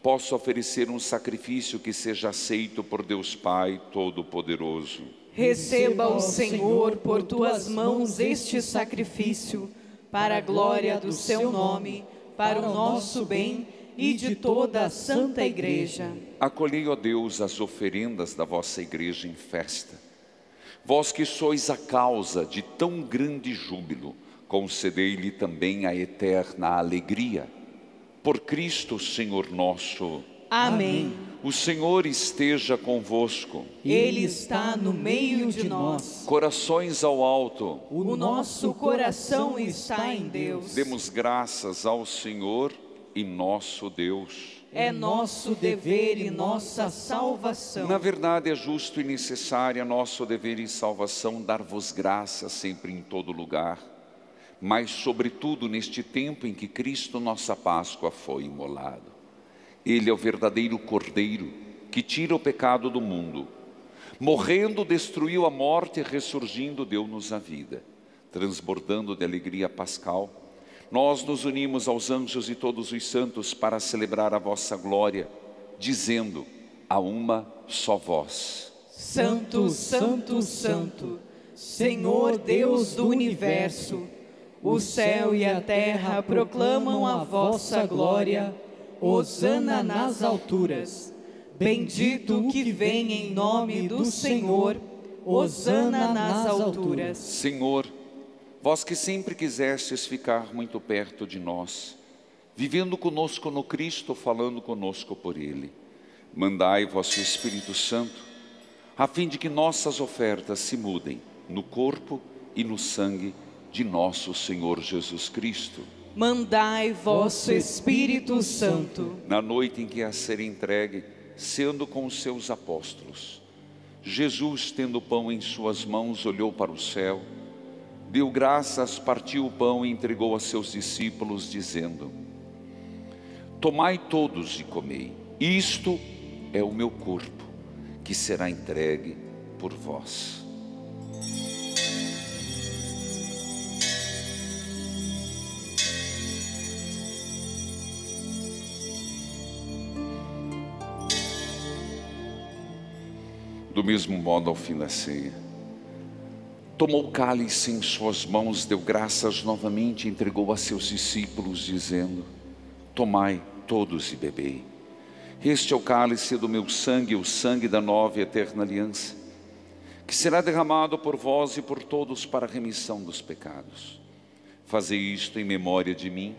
possa oferecer um sacrifício que seja aceito por Deus Pai Todo-Poderoso. Receba o Senhor por tuas mãos este sacrifício, para a glória do seu nome, para o nosso bem e de toda a Santa Igreja. Acolhei, ó Deus, as oferendas da vossa igreja em festa. Vós que sois a causa de tão grande júbilo, concedei-lhe também a eterna alegria por Cristo, Senhor nosso. Amém. O Senhor esteja convosco. Ele está no meio de nós. Corações ao alto. O nosso coração está em Deus. Demos graças ao Senhor e nosso Deus. É nosso dever e nossa salvação. Na verdade, é justo e necessário nosso dever e salvação dar-vos graças sempre em todo lugar mas sobretudo neste tempo em que Cristo, nossa Páscoa, foi imolado. Ele é o verdadeiro Cordeiro que tira o pecado do mundo. Morrendo, destruiu a morte e ressurgindo, deu-nos a vida. Transbordando de alegria pascal, nós nos unimos aos anjos e todos os santos para celebrar a vossa glória, dizendo: a uma só voz. Santo, Santo, Santo, Senhor Deus do universo, o céu e a terra proclamam a vossa glória. Hosana nas alturas. Bendito o que vem em nome do Senhor. Hosana nas alturas. Senhor, vós que sempre quisestes ficar muito perto de nós, vivendo conosco no Cristo, falando conosco por Ele, mandai vosso Espírito Santo, a fim de que nossas ofertas se mudem no corpo e no sangue de nosso Senhor Jesus Cristo. Mandai vosso Espírito Santo. Na noite em que a ser entregue, sendo com os seus apóstolos, Jesus, tendo o pão em suas mãos, olhou para o céu, deu graças, partiu o pão e entregou a seus discípulos, dizendo: Tomai todos e comei, isto é o meu corpo, que será entregue por vós. Mesmo modo, ao fim da ceia, tomou o cálice em suas mãos, deu graças novamente entregou a seus discípulos, dizendo: Tomai todos e bebei. Este é o cálice do meu sangue, o sangue da nova e eterna aliança, que será derramado por vós e por todos para a remissão dos pecados. Fazei isto em memória de mim.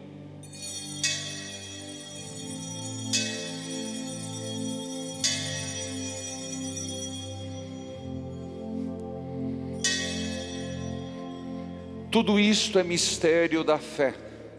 Tudo isto é mistério da fé.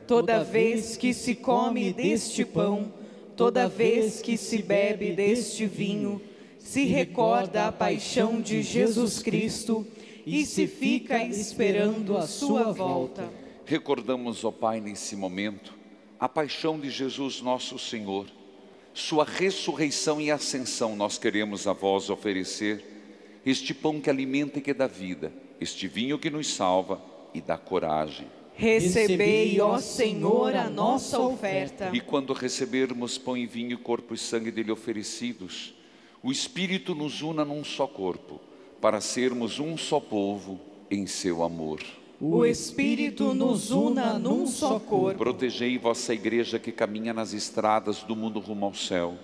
Toda vez que se come deste pão, toda vez que se bebe deste vinho, se recorda a paixão de Jesus Cristo e se fica esperando a sua volta. Recordamos, ó Pai, nesse momento, a paixão de Jesus nosso Senhor, sua ressurreição e ascensão, nós queremos a vós oferecer este pão que alimenta e que dá vida, este vinho que nos salva e dá coragem. Recebei, ó Senhor, a nossa oferta. E quando recebermos pão e vinho, corpo e sangue dele oferecidos, o Espírito nos una num só corpo, para sermos um só povo em seu amor. O Espírito nos una num só corpo. Protegei vossa igreja que caminha nas estradas do mundo rumo ao céu,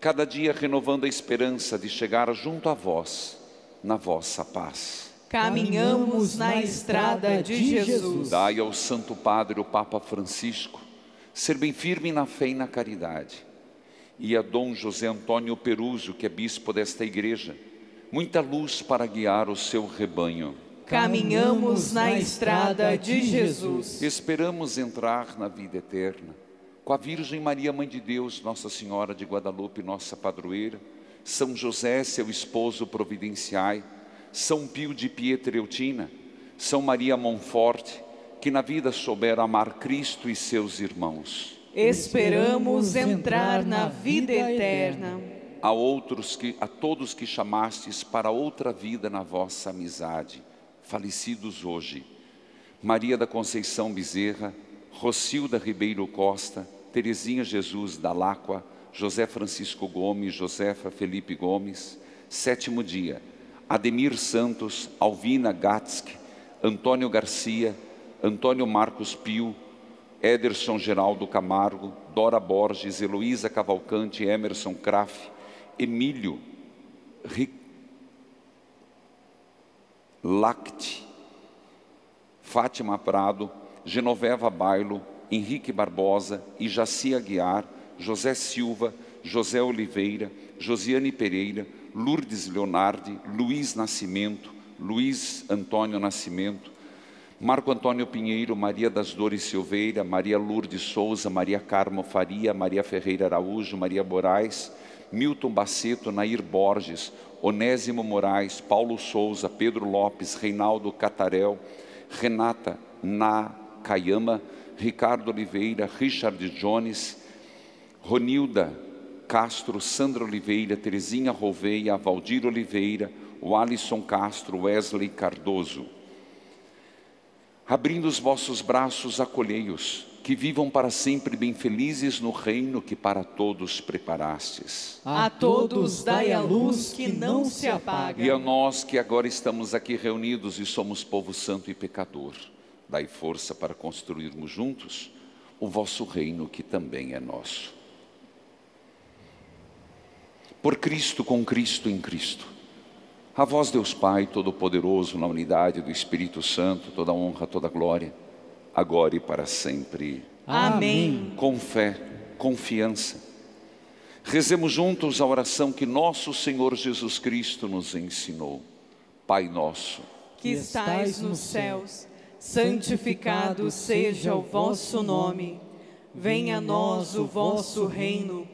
cada dia renovando a esperança de chegar junto a vós, na vossa paz. Caminhamos na estrada de Jesus. Dai ao Santo Padre, o Papa Francisco, ser bem firme na fé e na caridade. E a Dom José Antônio Peruso, que é bispo desta igreja, muita luz para guiar o seu rebanho. Caminhamos na estrada de Jesus. Esperamos entrar na vida eterna com a Virgem Maria, Mãe de Deus, Nossa Senhora de Guadalupe, nossa padroeira, São José, seu esposo, providenciai, São Pio de Pietreutina, São Maria Monforte, que na vida souberam amar Cristo e seus irmãos. Esperamos entrar na vida eterna. A outros que a todos que chamastes para outra vida na vossa amizade, falecidos hoje. Maria da Conceição Bezerra, Rocilda Ribeiro Costa, Terezinha Jesus da Láqua, José Francisco Gomes, Josefa Felipe Gomes. Sétimo dia, Ademir Santos, Alvina Gatsk, Antônio Garcia, Antônio Marcos Pio, Ederson Geraldo Camargo, Dora Borges, Heloísa Cavalcante, Emerson Kraft, Emílio Ric... Lacte, Fátima Prado, Genoveva Bailo, Henrique Barbosa, Ijaci Aguiar, José Silva, José Oliveira, Josiane Pereira, Lourdes Leonardi, Luiz Nascimento, Luiz Antônio Nascimento, Marco Antônio Pinheiro, Maria das Dores Silveira, Maria Lourdes Souza, Maria Carmo Faria, Maria Ferreira Araújo, Maria Moraes, Milton Baceto, Nair Borges, Onésimo Moraes, Paulo Souza, Pedro Lopes, Reinaldo Catarel, Renata Nakayama, Ricardo Oliveira, Richard Jones, Ronilda Castro, Sandra Oliveira, Terezinha Rouveia, Valdir Oliveira, o Alisson Castro, Wesley Cardoso. Abrindo os vossos braços, acolhei-os, que vivam para sempre bem felizes no reino que para todos preparastes. A todos dai a luz que não se apaga. E a nós que agora estamos aqui reunidos e somos povo santo e pecador, dai força para construirmos juntos o vosso reino que também é nosso. Por Cristo, com Cristo, em Cristo. A vós, Deus Pai, Todo-Poderoso, na unidade do Espírito Santo, toda honra, toda glória, agora e para sempre. Amém. Com fé, confiança. Rezemos juntos a oração que nosso Senhor Jesus Cristo nos ensinou. Pai nosso, Que estais nos céus, santificado seja o vosso nome. Venha a nós o vosso reino.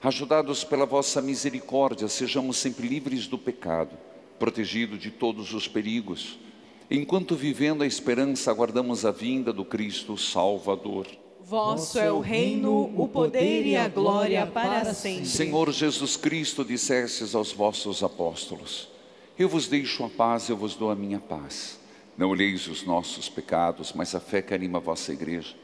Ajudados pela vossa misericórdia, sejamos sempre livres do pecado, protegidos de todos os perigos. Enquanto vivendo a esperança, aguardamos a vinda do Cristo Salvador. Vosso é o reino, o poder e a glória para sempre. Senhor Jesus Cristo, dissestes aos vossos apóstolos: Eu vos deixo a paz, eu vos dou a minha paz. Não olheis os nossos pecados, mas a fé que anima a vossa igreja.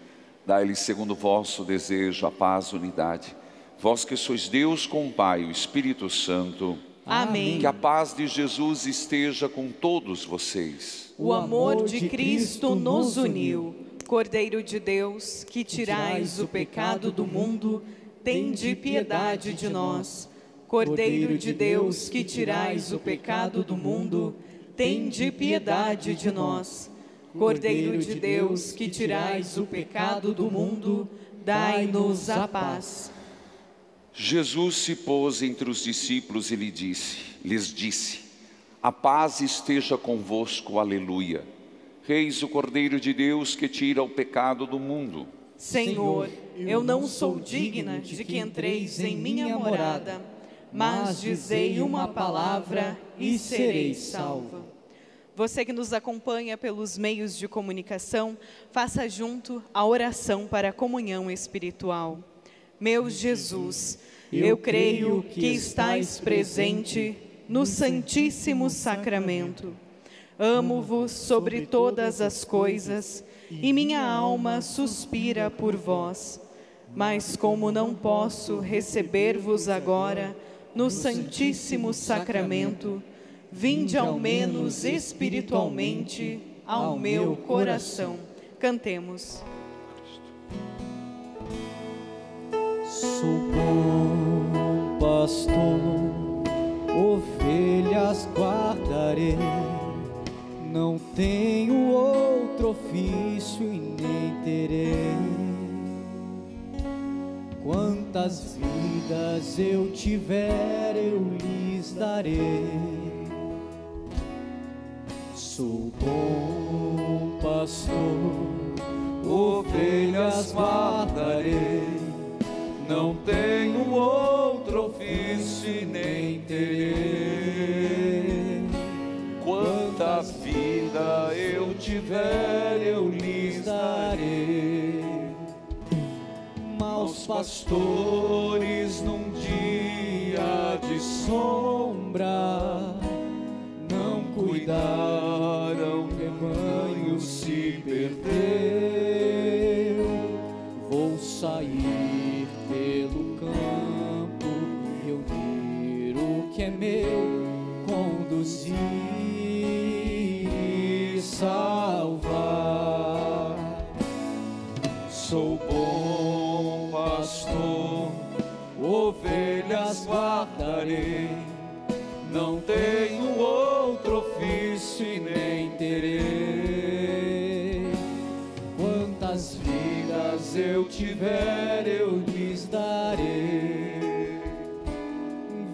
Dai-lhe, segundo o vosso desejo, a paz, a unidade. Vós que sois Deus com o Pai, o Espírito Santo. Amém. Que a paz de Jesus esteja com todos vocês. O amor de Cristo nos uniu. Cordeiro de Deus, que tirais o pecado do mundo, tende piedade de nós. Cordeiro de Deus, que tirais o pecado do mundo, tende piedade de nós. Cordeiro de Deus, que tirais o pecado do mundo, dai-nos a paz. Jesus se pôs entre os discípulos e lhe disse, lhes disse: A paz esteja convosco, aleluia. Reis o Cordeiro de Deus que tira o pecado do mundo. Senhor, eu não sou digna de que entreis em minha morada, mas dizei uma palavra e serei salva. Você que nos acompanha pelos meios de comunicação, faça junto a oração para a comunhão espiritual. Meu Jesus, eu creio que estais presente no Santíssimo Sacramento. Amo-vos sobre todas as coisas e minha alma suspira por vós. Mas como não posso receber-vos agora no Santíssimo Sacramento, vinde ao menos espiritualmente ao meu coração. Cantemos. Sou bom pastor, ovelhas guardarei. Não tenho outro ofício e nem terei. Quantas vidas eu tiver, eu lhes darei. Sou bom pastor, ovelhas guardarei. Não tenho outro ofício nem terei. Quanta vida eu tiver, eu lhes darei. Maus pastores num dia de sombra não cuidaram, rebanho se perdeu. Vou sair meu, conduzir salvar. Sou bom pastor, ovelhas guardarei. Não tenho outro ofício e nem terei. Quantas vidas eu tiver, eu lhes darei.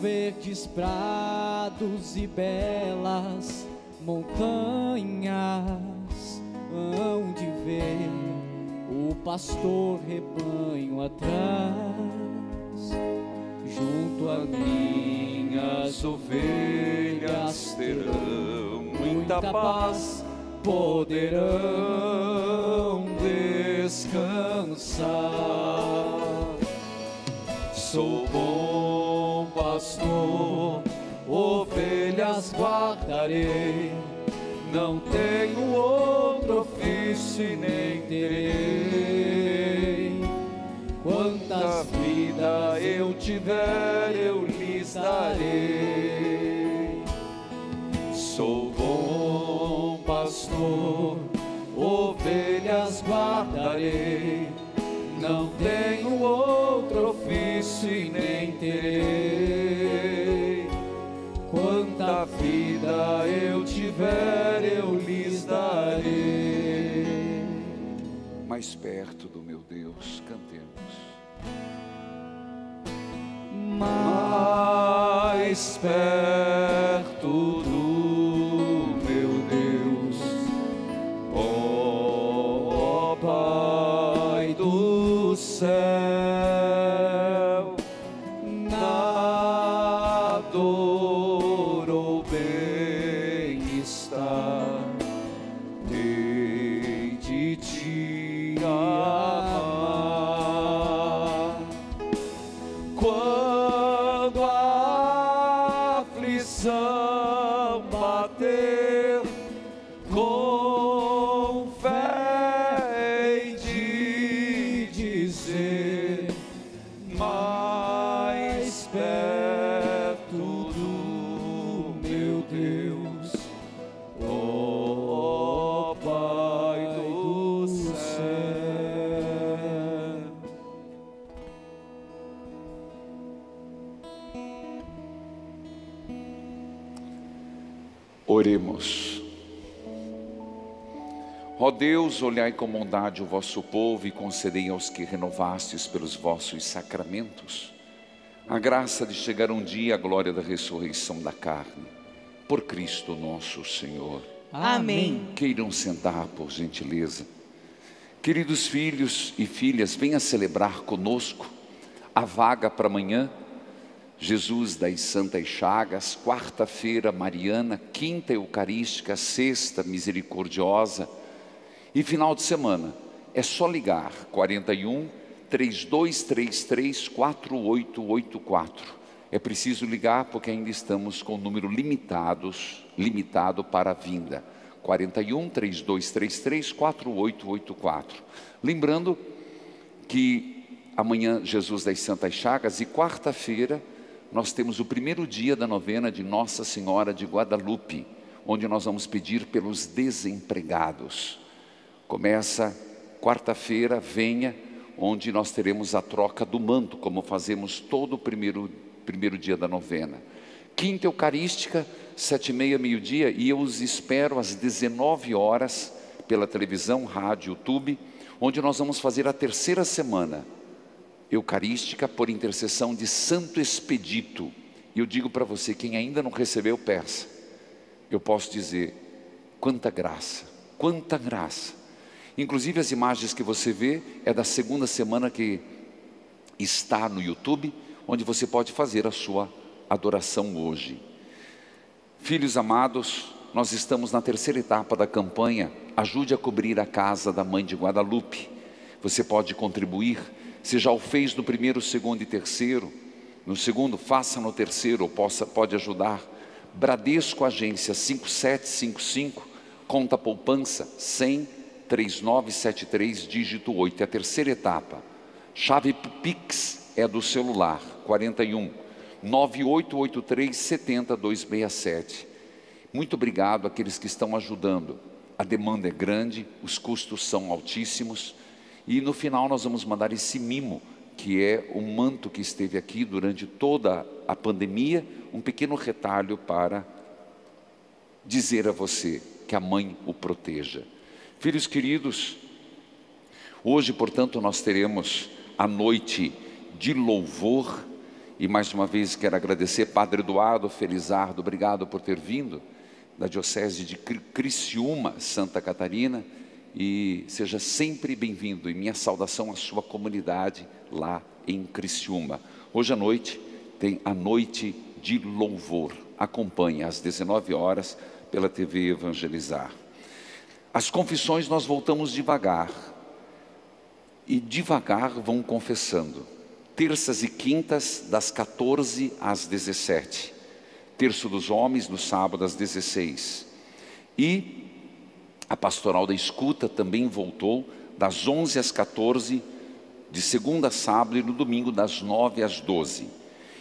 Verdes prados e belas montanhas hão de ver pastor rebanho atrás, junto a minhas ovelhas terão muita paz, poderão descansar. Sou ovelhas guardarei, não tenho outro ofício nem terei. Quantas vidas eu tiver, eu lhes darei. Sou bom pastor, ovelhas guardarei. Não tenho outro ofício nem terei. Vida eu tiver, eu lhes darei. Mais perto do meu Deus, cantemos. mais perto do meu Deus, ó Pai do céu, Oremos. Ó Deus, olhai com bondade o vosso povo e concedei aos que renovastes pelos vossos sacramentos a graça de chegar um dia à glória da ressurreição da carne. Por Cristo nosso Senhor. Amém. Queiram sentar, por gentileza. Queridos filhos e filhas, venha celebrar conosco a vaga para amanhã. Jesus das Santas Chagas, quarta-feira mariana, quinta eucarística, sexta misericordiosa e final de semana. É só ligar 41 3233 4884. É preciso ligar porque ainda estamos com o número limitados, limitado para a vinda. 41 3233 4884. Lembrando que amanhã Jesus das Santas Chagas e quarta-feira nós temos o primeiro dia da novena de Nossa Senhora de Guadalupe, onde nós vamos pedir pelos desempregados. Começa quarta-feira, venha, onde nós teremos a troca do manto, como fazemos todo o primeiro, primeiro dia da novena. Quinta Eucarística, sete e meia, meio-dia, e eu os espero às 19 horas pela televisão, rádio, YouTube, onde nós vamos fazer a terceira semana eucarística por intercessão de Santo Expedito. E eu digo para você, quem ainda não recebeu, peça. Eu posso dizer, quanta graça, quanta graça. Inclusive as imagens que você vê é da segunda semana que está no YouTube, onde você pode fazer a sua adoração hoje. Filhos amados, nós estamos na terceira etapa da campanha Ajude a cobrir a casa da mãe de Guadalupe. Você pode contribuir se já o fez no primeiro, segundo e terceiro, no segundo, faça no terceiro, ou possa, pode ajudar. Bradesco Agência 5755, conta poupança 100 3973, dígito 8, é a terceira etapa. Chave Pix é do celular 41 9883 70267. Muito obrigado àqueles que estão ajudando. A demanda é grande, os custos são altíssimos. E no final nós vamos mandar esse mimo, que é o manto que esteve aqui durante toda a pandemia, um pequeno retalho para dizer a você que a mãe o proteja. Filhos queridos, hoje, portanto, nós teremos a noite de louvor, e mais uma vez quero agradecer Padre Eduardo Felizardo, obrigado por ter vindo, da Diocese de Criciúma, Santa Catarina, e seja sempre bem-vindo. E minha saudação à sua comunidade lá em Criciúma. Hoje à noite tem a noite de louvor. Acompanhe às 19 horas pela TV Evangelizar. As confissões nós voltamos devagar. E devagar vão confessando. Terças e quintas, das 14 às 17. Terço dos homens, no sábado, às 16. E a pastoral da escuta também voltou, das 11 às 14, de segunda a sábado, e no domingo, das 9 às 12.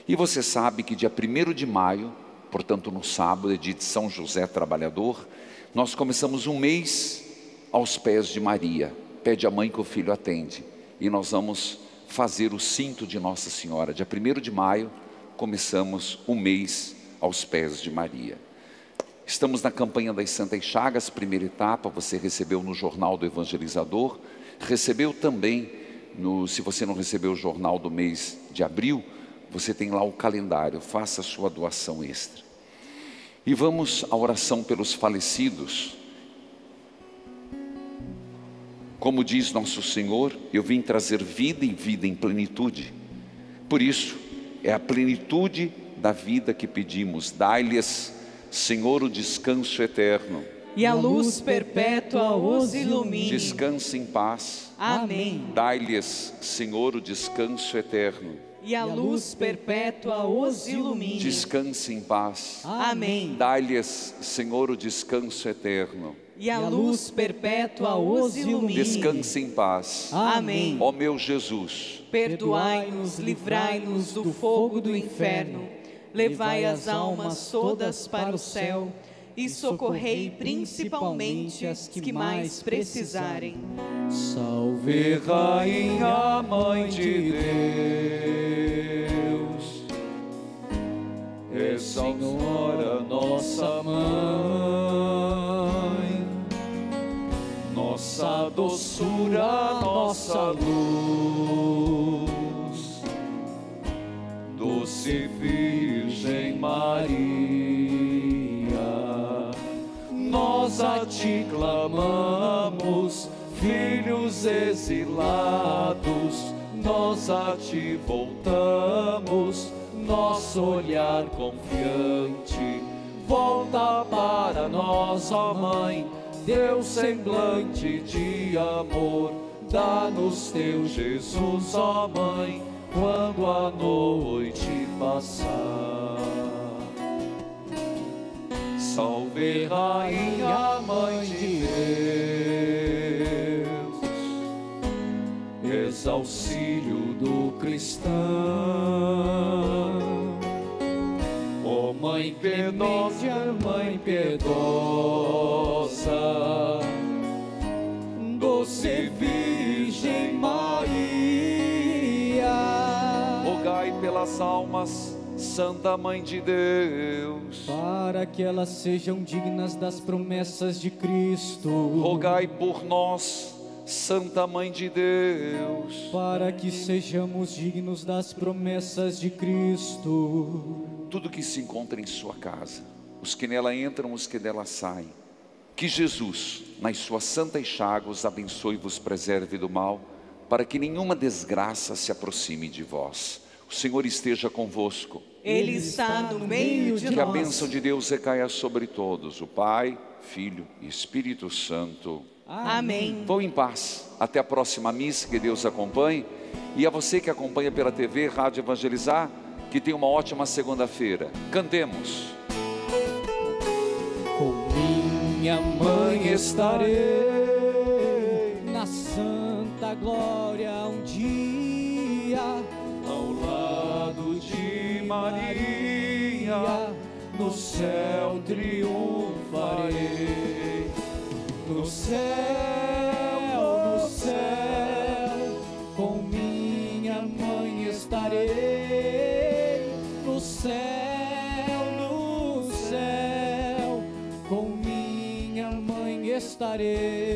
E você sabe que dia 1 de maio, portanto no sábado, é dia de São José Trabalhador, nós começamos um mês aos pés de Maria. Pede a mãe que o filho atende. E nós vamos fazer o cinto de Nossa Senhora. Dia 1 de maio, começamos um mês aos pés de Maria. Estamos na campanha das Santas Chagas, primeira etapa, você recebeu no Jornal do Evangelizador, recebeu também, no, se você não recebeu o jornal do mês de abril, você tem lá o calendário, faça a sua doação extra. E vamos à oração pelos falecidos. Como diz nosso Senhor, eu vim trazer vida e vida em plenitude. Por isso, é a plenitude da vida que pedimos. Dai-lhes, Senhor, o descanso eterno. E a luz perpétua os ilumine. Descanse em paz. Amém. Dai-lhes, Senhor, o descanso eterno. E a luz perpétua os ilumine. Descanse em paz. Amém. Dai-lhes, Senhor, o descanso eterno. E a luz perpétua os ilumine. Descanse em paz. Amém. Ó meu Jesus, Perdoai-nos, livrai-nos do fogo do inferno. Levai as almas todas para o céu e socorrei principalmente as que mais precisarem. Salve, Rainha, Mãe de Deus, é Senhora, nossa mãe, nossa doçura, nossa luz, doce Virgem Maria, nós a ti clamamos, filhos exilados, nós a ti voltamos, nosso olhar confiante, volta para nós, ó Mãe, teu semblante de amor, dá-nos teu Jesus, ó Mãe, quando a noite passar. Salve, Rainha, Mãe de Deus, és auxílio do cristão. Ó Mãe piedosa, Mãe piedosa, pelas almas, Santa Mãe de Deus. para que elas sejam dignas das promessas de Cristo. Rogai por nós, Santa Mãe de Deus. para que sejamos dignos das promessas de Cristo. Tudo que se encontra em sua casa, os que nela entram, os que dela saem. Que Jesus, nas suas santas chagas, abençoe e vos preserve do mal, para que nenhuma desgraça se aproxime de vós. O Senhor esteja convosco. Ele está no meio de Que a nós. bênção de Deus recaia sobre todos, o Pai, Filho e Espírito Santo. Amém. Vão em paz. Até a próxima missa, que Deus acompanhe. E a você que acompanha pela TV, Rádio Evangelizar, que tenha uma ótima segunda-feira. Cantemos. Com minha mãe estarei na santa glória um dia Maria, no céu triunfarei. No céu no céu com minha mãe estarei. No céu no céu com minha mãe estarei